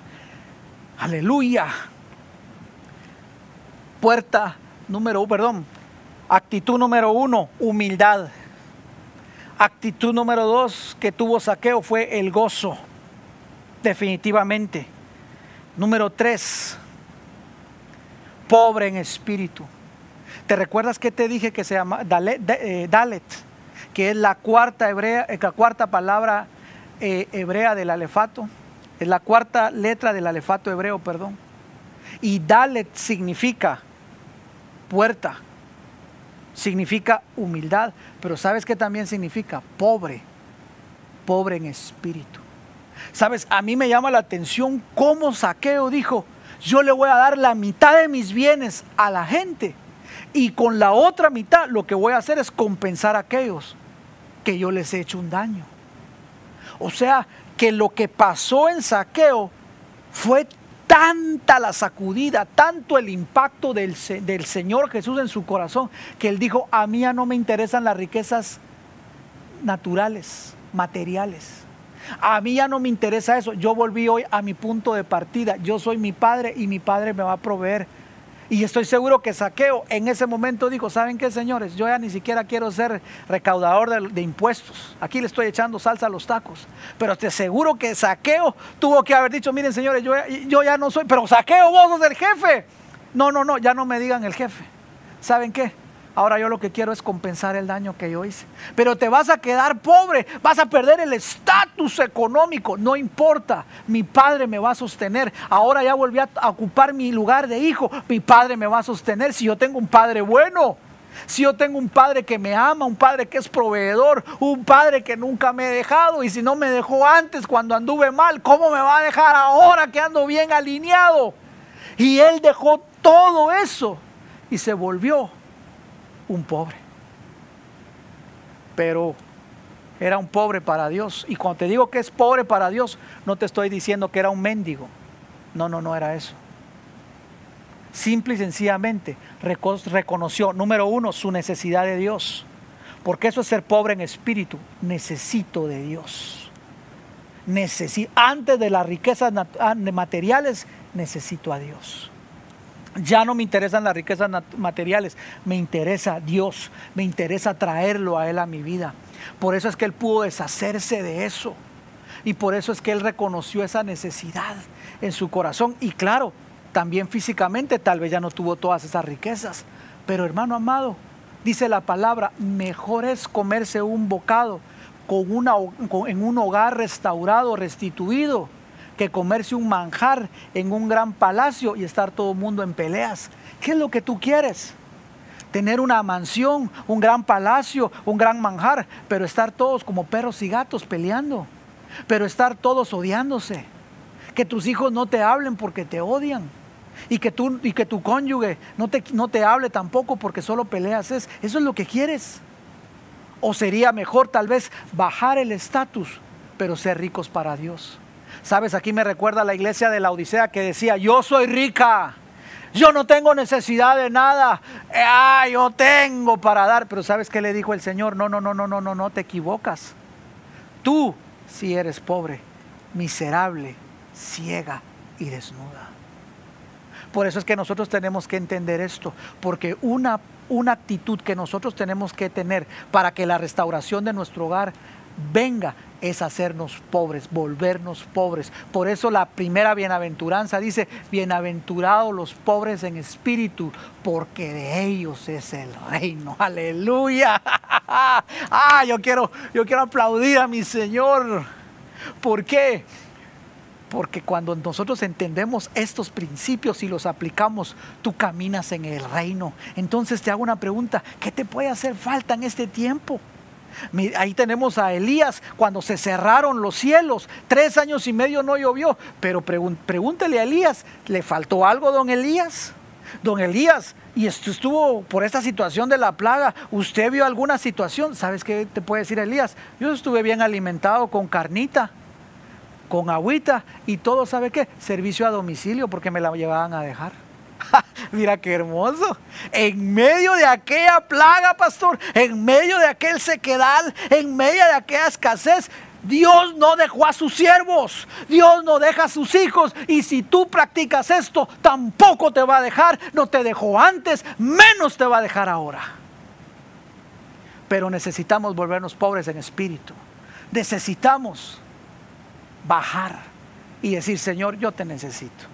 aleluya. Puerta número, perdón, actitud número uno, humildad. Actitud número dos que tuvo saqueo fue el gozo, definitivamente. Número tres, pobre en espíritu. ¿Te recuerdas que te dije que se llama eh, Dalet? que es la cuarta, hebrea, eh, la cuarta palabra eh, hebrea del alefato, es la cuarta letra del alefato hebreo, perdón. Y Dalet significa puerta, significa humildad, pero ¿sabes qué también significa? Pobre, pobre en espíritu. ¿Sabes? A mí me llama la atención cómo Saqueo dijo, yo le voy a dar la mitad de mis bienes a la gente y con la otra mitad lo que voy a hacer es compensar a aquellos que yo les he hecho un daño. O sea, que lo que pasó en saqueo fue tanta la sacudida, tanto el impacto del, del, Señor Jesús en su corazón, que él dijo, a mí ya no me interesan las riquezas naturales, materiales. A mí ya no me interesa eso. Yo volví hoy a mi punto de partida. Yo soy mi padre y mi padre me va a proveer y estoy seguro que Saqueo en ese momento dijo, ¿saben qué, señores? Yo ya ni siquiera quiero ser recaudador de, impuestos. Aquí le estoy echando salsa a los tacos. Pero te aseguro que Saqueo tuvo que haber dicho, miren, señores, yo, yo ya no soy, pero Saqueo, vos sos el jefe. No, no, no, ya no me digan el jefe. ¿Saben qué? Ahora yo lo que quiero es compensar el daño que yo hice. Pero te vas a quedar pobre, vas a perder el estatus económico. No importa, mi padre me va a sostener. Ahora ya volví a ocupar mi lugar de hijo. Mi padre me va a sostener si yo tengo un padre bueno. Si yo tengo un padre que me ama, un padre que es proveedor, un padre que nunca me ha dejado y si no me dejó antes cuando anduve mal, ¿cómo me va a dejar ahora que ando bien alineado? Y él dejó todo eso y se volvió un pobre. Pero era un pobre para Dios. Y cuando te digo que es pobre para Dios, no te estoy diciendo que era un mendigo. No, no, no era eso. Simple y sencillamente reconoció, número uno, su necesidad de Dios. Porque eso es ser pobre en espíritu. Necesito de Dios. Necesito, antes de las riquezas materiales, necesito a Dios. Ya no me interesan las riquezas materiales, me interesa Dios, me interesa traerlo a Él a mi vida. Por eso es que Él pudo deshacerse de eso. Y por eso es que Él reconoció esa necesidad en su corazón. Y claro, también físicamente tal vez ya no tuvo todas esas riquezas. Pero hermano amado, dice la palabra, mejor es comerse un bocado con una, en un hogar restaurado, restituido, que comerse un manjar en un gran palacio y estar todo el mundo en peleas. ¿Qué es lo que tú quieres? Tener una mansión, un gran palacio, un gran manjar, pero estar todos como perros y gatos peleando, pero estar todos odiándose. Que tus hijos no te hablen porque te odian. Y que, tú, y que tu cónyuge no te, no te hable tampoco porque solo peleas. Es, eso es lo que quieres. O sería mejor tal vez bajar el estatus, pero ser ricos para Dios. Sabes, aquí me recuerda la iglesia de la Odisea que decía, yo soy rica, yo no tengo necesidad de nada, ah, yo tengo para dar. Pero ¿sabes qué le dijo el Señor? No, no, no, no, no, no, no te equivocas. Tú si eres pobre, miserable, ciega y desnuda. Por eso es que nosotros tenemos que entender esto, porque una, una actitud que nosotros tenemos que tener para que la restauración de nuestro hogar venga es hacernos pobres, volvernos pobres. Por eso la primera bienaventuranza dice, bienaventurados los pobres en espíritu, porque de ellos es el reino. [laughs] Aleluya. [laughs] ah, yo quiero, yo quiero aplaudir a mi Señor. ¿Por qué? Porque cuando nosotros entendemos estos principios y los aplicamos, tú caminas en el reino. Entonces te hago una pregunta, ¿qué te puede hacer falta en este tiempo? Ahí tenemos a Elías cuando se cerraron los cielos. Tres años y medio no llovió. Pero pregúntele a Elías, ¿le faltó algo, don Elías? Don Elías, y estuvo por esta situación de la plaga, ¿usted vio alguna situación? ¿Sabes qué te puede decir Elías? Yo estuve bien alimentado con carnita, con agüita y todo, ¿sabe qué? Servicio a domicilio porque me la llevaban a dejar. [laughs] Mira qué hermoso. En medio de aquella plaga, pastor, en medio de aquel sequedal, en medio de aquella escasez, Dios no dejó a sus siervos, Dios no deja a sus hijos. Y si tú practicas esto, tampoco te va a dejar. No te dejó antes, menos te va a dejar ahora. Pero necesitamos volvernos pobres en espíritu. Necesitamos bajar y decir, Señor, yo te necesito.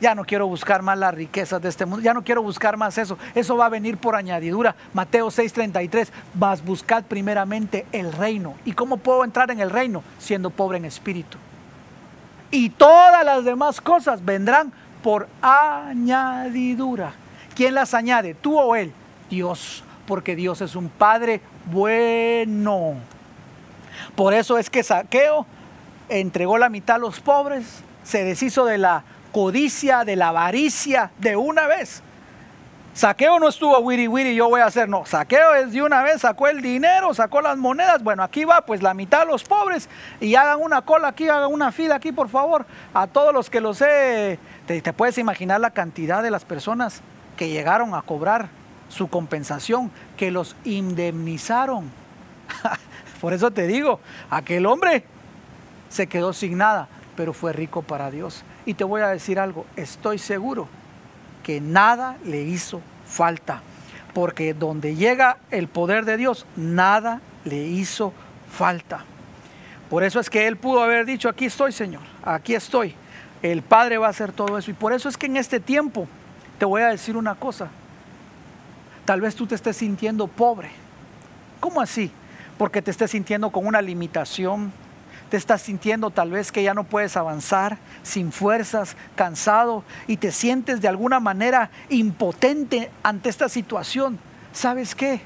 Ya no quiero buscar más las riquezas de este mundo. Ya no quiero buscar más eso. Eso va a venir por añadidura. Mateo 6:33. Vas buscad primeramente el reino. ¿Y cómo puedo entrar en el reino? Siendo pobre en espíritu. Y todas las demás cosas vendrán por añadidura. ¿Quién las añade? ¿Tú o él? Dios. Porque Dios es un Padre bueno. Por eso es que Saqueo entregó la mitad a los pobres, se deshizo de la codicia, de la avaricia, de una vez. Saqueo no estuvo wiri wiri, yo voy a hacer, no, saqueo es de una vez, sacó el dinero, sacó las monedas, bueno, aquí va pues la mitad de los pobres y hagan una cola aquí, hagan una fila aquí, por favor, a todos los que lo sé, te, te puedes imaginar la cantidad de las personas que llegaron a cobrar su compensación, que los indemnizaron. [laughs] por eso te digo, aquel hombre se quedó sin nada, pero fue rico para Dios. Y te voy a decir algo, estoy seguro que nada le hizo falta, porque donde llega el poder de Dios, nada le hizo falta. Por eso es que él pudo haber dicho, aquí estoy Señor, aquí estoy. El Padre va a hacer todo eso. Y por eso es que en este tiempo te voy a decir una cosa. Tal vez tú te estés sintiendo pobre. ¿Cómo así? Porque te estés sintiendo con una limitación, te estás sintiendo tal vez que ya no puedes avanzar, sin fuerzas, cansado y te sientes de alguna manera impotente ante esta situación. ¿Sabes qué?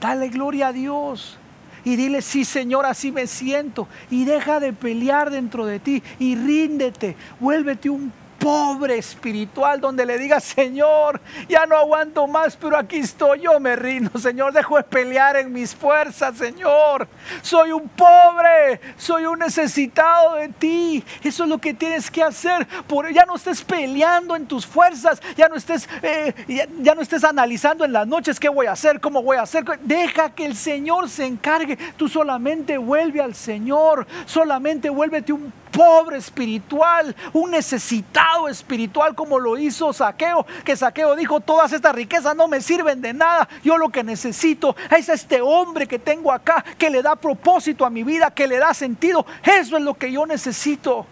Dale gloria a Dios y dile, sí Señor, así me siento. Y deja de pelear dentro de ti y ríndete, vuélvete un pobre espiritual donde le diga, Señor, ya no aguanto más, pero aquí estoy, yo me rindo, Señor, dejo de pelear en mis fuerzas, Señor. Soy un pobre, soy un necesitado de ti. Eso es lo que tienes que hacer. Por, ya no estés peleando en tus fuerzas, ya no estés, eh, ya no estés analizando en las noches qué voy a hacer, cómo voy a hacer. Deja que el Señor se encargue. Tú solamente vuelve al Señor, solamente vuélvete un pobre espiritual, un necesitado espiritual como lo hizo Saqueo, que Saqueo dijo, todas estas riquezas no me sirven de nada, yo lo que necesito es este hombre que tengo acá, que le da propósito a mi vida, que le da sentido, eso es lo que yo necesito.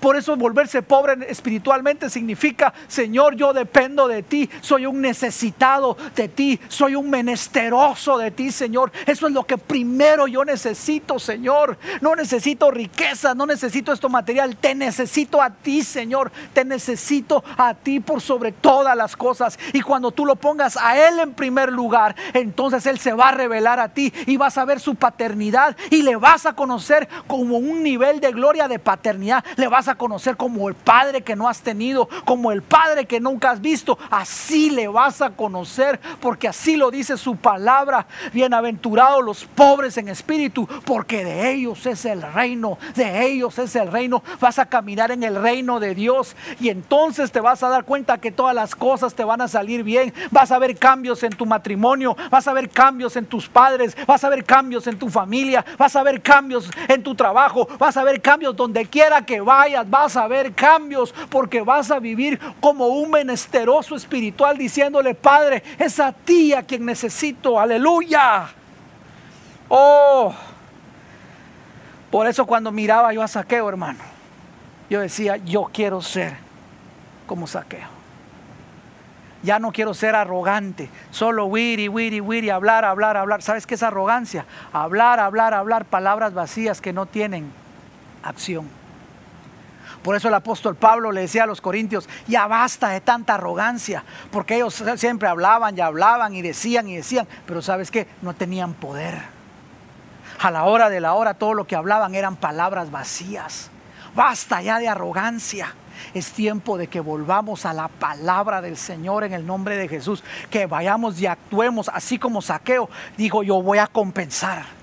Por eso volverse pobre espiritualmente significa, Señor, yo dependo de ti, soy un necesitado de ti, soy un menesteroso de ti, Señor. Eso es lo que primero yo necesito, Señor. No necesito riqueza, no necesito esto material, te necesito a ti, Señor. Te necesito a ti por sobre todas las cosas. Y cuando tú lo pongas a Él en primer lugar, entonces Él se va a revelar a ti y vas a ver su paternidad y le vas a conocer como un nivel de gloria de paternidad. Vas a conocer como el Padre que no has tenido, como el Padre que nunca has visto. Así le vas a conocer, porque así lo dice su palabra. Bienaventurados los pobres en espíritu, porque de ellos es el reino, de ellos es el reino. Vas a caminar en el reino de Dios y entonces te vas a dar cuenta que todas las cosas te van a salir bien. Vas a ver cambios en tu matrimonio, vas a ver cambios en tus padres, vas a ver cambios en tu familia, vas a ver cambios en tu trabajo, vas a ver cambios donde quiera que vayas vas a ver cambios porque vas a vivir como un menesteroso espiritual diciéndole, Padre, es a ti a quien necesito, aleluya. Oh, Por eso cuando miraba yo a Saqueo, hermano, yo decía, yo quiero ser como Saqueo. Ya no quiero ser arrogante, solo wiri, wiri, wiri, hablar, hablar, hablar. ¿Sabes qué es arrogancia? Hablar, hablar, hablar, palabras vacías que no tienen acción. Por eso el apóstol Pablo le decía a los corintios, ya basta de tanta arrogancia, porque ellos siempre hablaban y hablaban y decían y decían, pero sabes qué, no tenían poder. A la hora de la hora todo lo que hablaban eran palabras vacías. Basta ya de arrogancia. Es tiempo de que volvamos a la palabra del Señor en el nombre de Jesús. Que vayamos y actuemos así como saqueo. Digo, yo voy a compensar.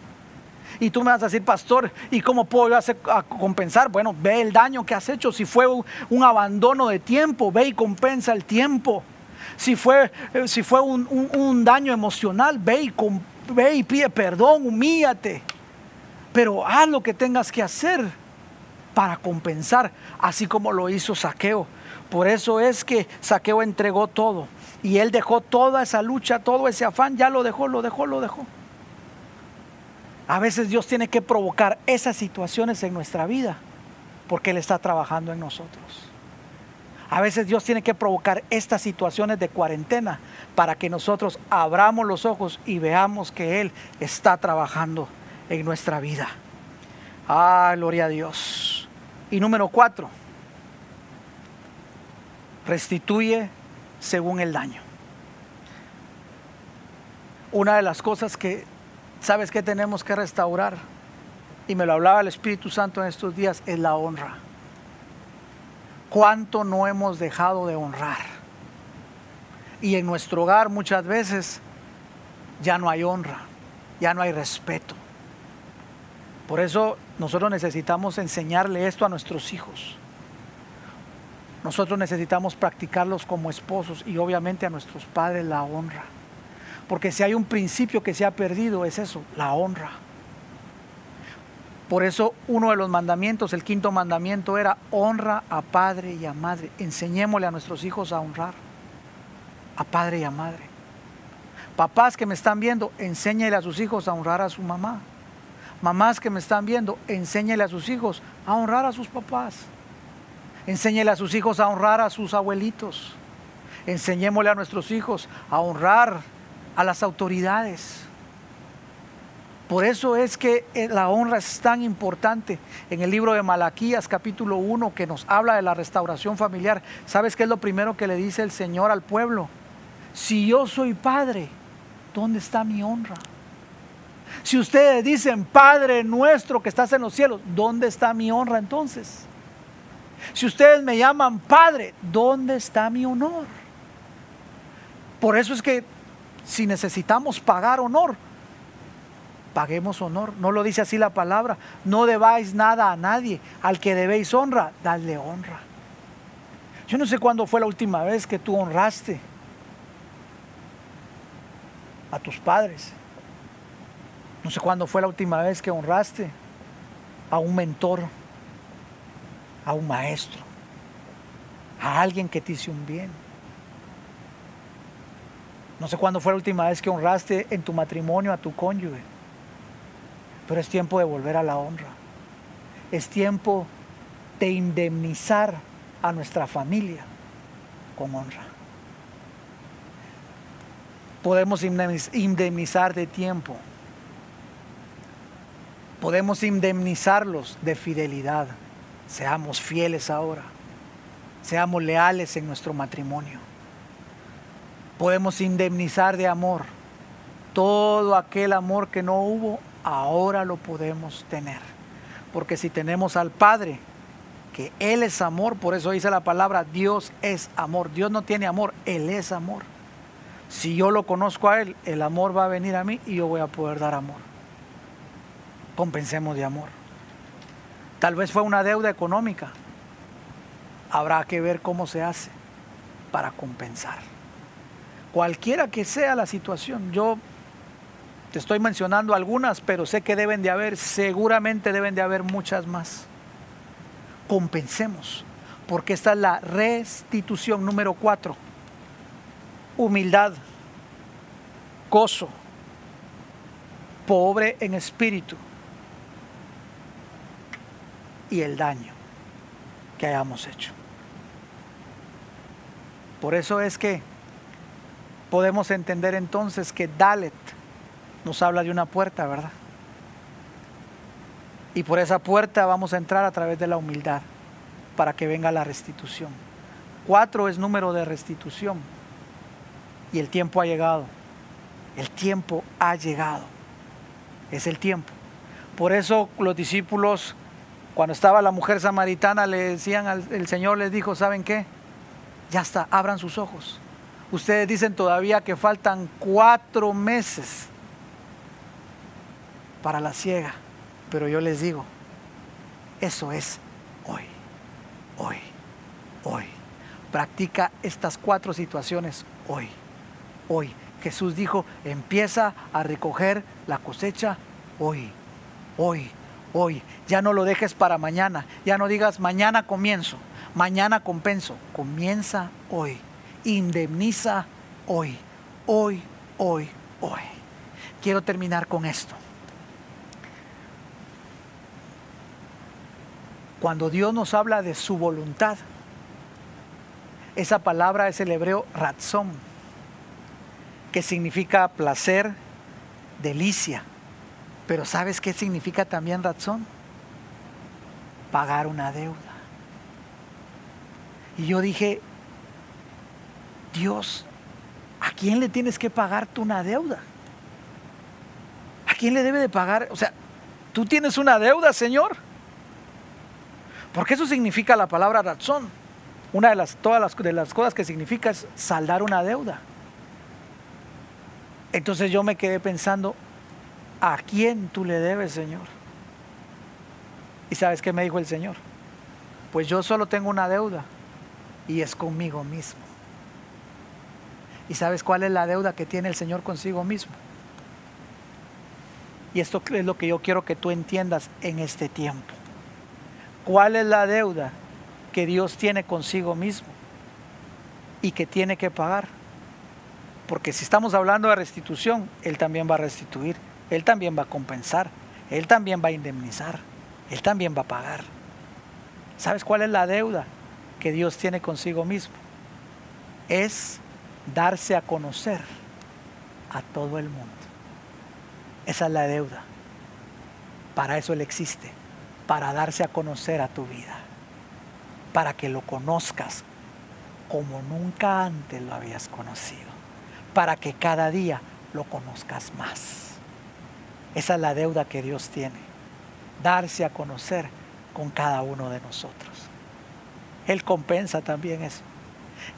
Y tú me vas a decir, pastor, ¿y cómo puedo yo hacer, a compensar? Bueno, ve el daño que has hecho. Si fue un, abandono de tiempo, ve y compensa el tiempo. Si fue, eh, si fue un, daño emocional, ve y, ve y pide perdón, humíllate. Pero haz lo que tengas que hacer para compensar, así como lo hizo Saqueo. Por eso es que Saqueo entregó todo. Y él dejó toda esa lucha, todo ese afán, ya lo dejó, lo dejó, lo dejó. A veces Dios tiene que provocar esas situaciones en nuestra vida porque Él está trabajando en nosotros. A veces Dios tiene que provocar estas situaciones de cuarentena para que nosotros abramos los ojos y veamos que Él está trabajando en nuestra vida. Ah, gloria a Dios. Y número cuatro, restituye según el daño. Una de las cosas que, ¿sabes que tenemos que restaurar? Y me lo hablaba el Espíritu Santo en estos días, es la honra. ¿Cuánto no hemos dejado de honrar? Y en nuestro hogar muchas veces ya no hay honra, ya no hay respeto. Por eso nosotros necesitamos enseñarle esto a nuestros hijos. Nosotros necesitamos practicarlos como esposos y obviamente a nuestros padres la honra. Porque si hay un principio que se ha perdido es eso, la honra. Por eso uno de los mandamientos, el quinto mandamiento era honra a padre y a madre. Enseñémosle a nuestros hijos a honrar a padre y a madre. Papás que me están viendo, enséñele a sus hijos a honrar a su mamá. Mamás que me están viendo, enséñele a sus hijos a honrar a sus papás. Enséñele a sus hijos a honrar a sus abuelitos. Enseñémosle a nuestros hijos a honrar a las autoridades. Por eso es que eh, la honra es tan importante. En el libro de Malaquías capítulo 1 que nos habla de la restauración familiar, ¿sabes qué es lo primero que le dice el Señor al pueblo? Si yo soy padre, ¿dónde está mi honra? Si ustedes dicen, Padre nuestro que estás en los cielos, ¿dónde está mi honra entonces? Si ustedes me llaman Padre, ¿dónde está mi honor? Por eso es que si necesitamos pagar honor, paguemos honor. No lo dice así la palabra. No debáis nada a nadie. Al que debéis honra, dadle honra. Yo no sé cuándo fue la última vez que tú honraste a tus padres. No sé cuándo fue la última vez que honraste a un mentor, a un maestro, a alguien que te hizo un bien. No sé cuándo fue la última vez que honraste en tu matrimonio a tu cónyuge. Pero es tiempo de volver a la honra. Es tiempo de indemnizar a nuestra familia con honra. Podemos indemnizar de tiempo podemos indemnizarlos de fidelidad. Seamos fieles ahora. Seamos leales en nuestro matrimonio. Podemos indemnizar de amor. Todo aquel amor que no hubo, ahora lo podemos tener. Porque si tenemos al Padre, que Él es amor, por eso dice la palabra, Dios es amor. Dios no tiene amor, Él es amor. Si yo lo conozco a Él, el amor va a venir a mí y yo voy a poder dar amor compensemos de amor. Tal vez fue una deuda económica. Habrá que ver cómo se hace para compensar. Cualquiera que sea la situación, yo te estoy mencionando algunas, pero sé que deben de haber, seguramente deben de haber muchas más. Compensemos, porque esta es la restitución número cuatro. Humildad, gozo, pobre en espíritu, y el daño que hayamos hecho. Por eso es que podemos entender entonces que Dalet nos habla de una puerta, ¿verdad? Y por esa puerta vamos a entrar a través de la humildad para que venga la restitución. Cuatro es número de restitución. Y el tiempo ha llegado. El tiempo ha llegado. Es el tiempo. Por eso los discípulos, cuando estaba la mujer samaritana, le decían al Señor, les dijo, ¿saben qué? Ya está, abran sus ojos. Ustedes dicen todavía que faltan cuatro meses para la ciega. Pero yo les digo, eso es hoy, hoy, hoy. Practica estas cuatro situaciones hoy, hoy. Jesús dijo, empieza a recoger la cosecha hoy, hoy, hoy. Ya no lo dejes para mañana, ya no digas mañana comienzo, mañana compenso. Comienza hoy, indemniza hoy, hoy, hoy, hoy. Quiero terminar con esto. Cuando Dios nos habla de su voluntad, esa palabra es el hebreo ratzón, que significa placer, delicia. Pero ¿sabes qué significa también ratzón? Pagar una deuda. Y yo dije, Dios, ¿a quién le tienes que pagar tú una deuda? ¿A quién le debe de pagar? O sea, tú tienes una deuda, Señor. Porque eso significa la palabra razón. Una de las, todas las, de las cosas que significa es saldar una deuda. Entonces yo me quedé pensando, ¿a quién tú le debes, Señor? ¿Y sabes qué me dijo el Señor? Pues yo solo tengo una deuda y es conmigo mismo. ¿Y sabes cuál es la deuda que tiene el Señor consigo mismo? Y esto es lo que yo quiero que tú entiendas en este tiempo. ¿Cuál es la deuda que Dios tiene consigo mismo y que tiene que pagar? Porque si estamos hablando de restitución, Él también va a restituir, Él también va a compensar, Él también va a indemnizar, Él también va a pagar. ¿Sabes cuál es la deuda que Dios tiene consigo mismo? Es darse a conocer a todo el mundo. Esa es la deuda. Para eso Él existe para darse a conocer a tu vida, para que lo conozcas como nunca antes lo habías conocido, para que cada día lo conozcas más. Esa es la deuda que Dios tiene, darse a conocer con cada uno de nosotros. Él compensa también eso.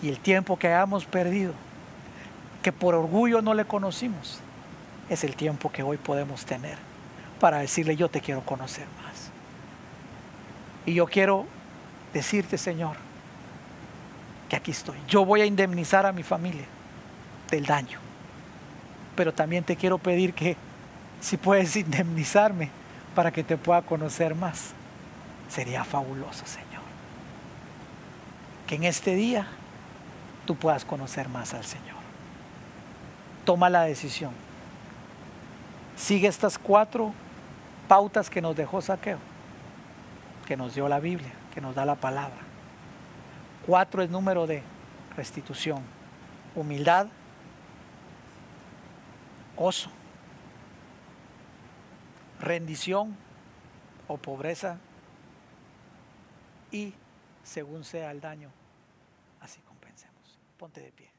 Y el tiempo que hayamos perdido, que por orgullo no le conocimos, es el tiempo que hoy podemos tener para decirle yo te quiero conocer más. Y yo quiero decirte, Señor, que aquí estoy. Yo voy a indemnizar a mi familia del daño. Pero también te quiero pedir que si puedes indemnizarme para que te pueda conocer más, sería fabuloso, Señor. Que en este día tú puedas conocer más al Señor. Toma la decisión. Sigue estas cuatro pautas que nos dejó Saqueo que nos dio la Biblia, que nos da la palabra. Cuatro es número de restitución. Humildad, oso, rendición o pobreza y según sea el daño. Ponte de pie.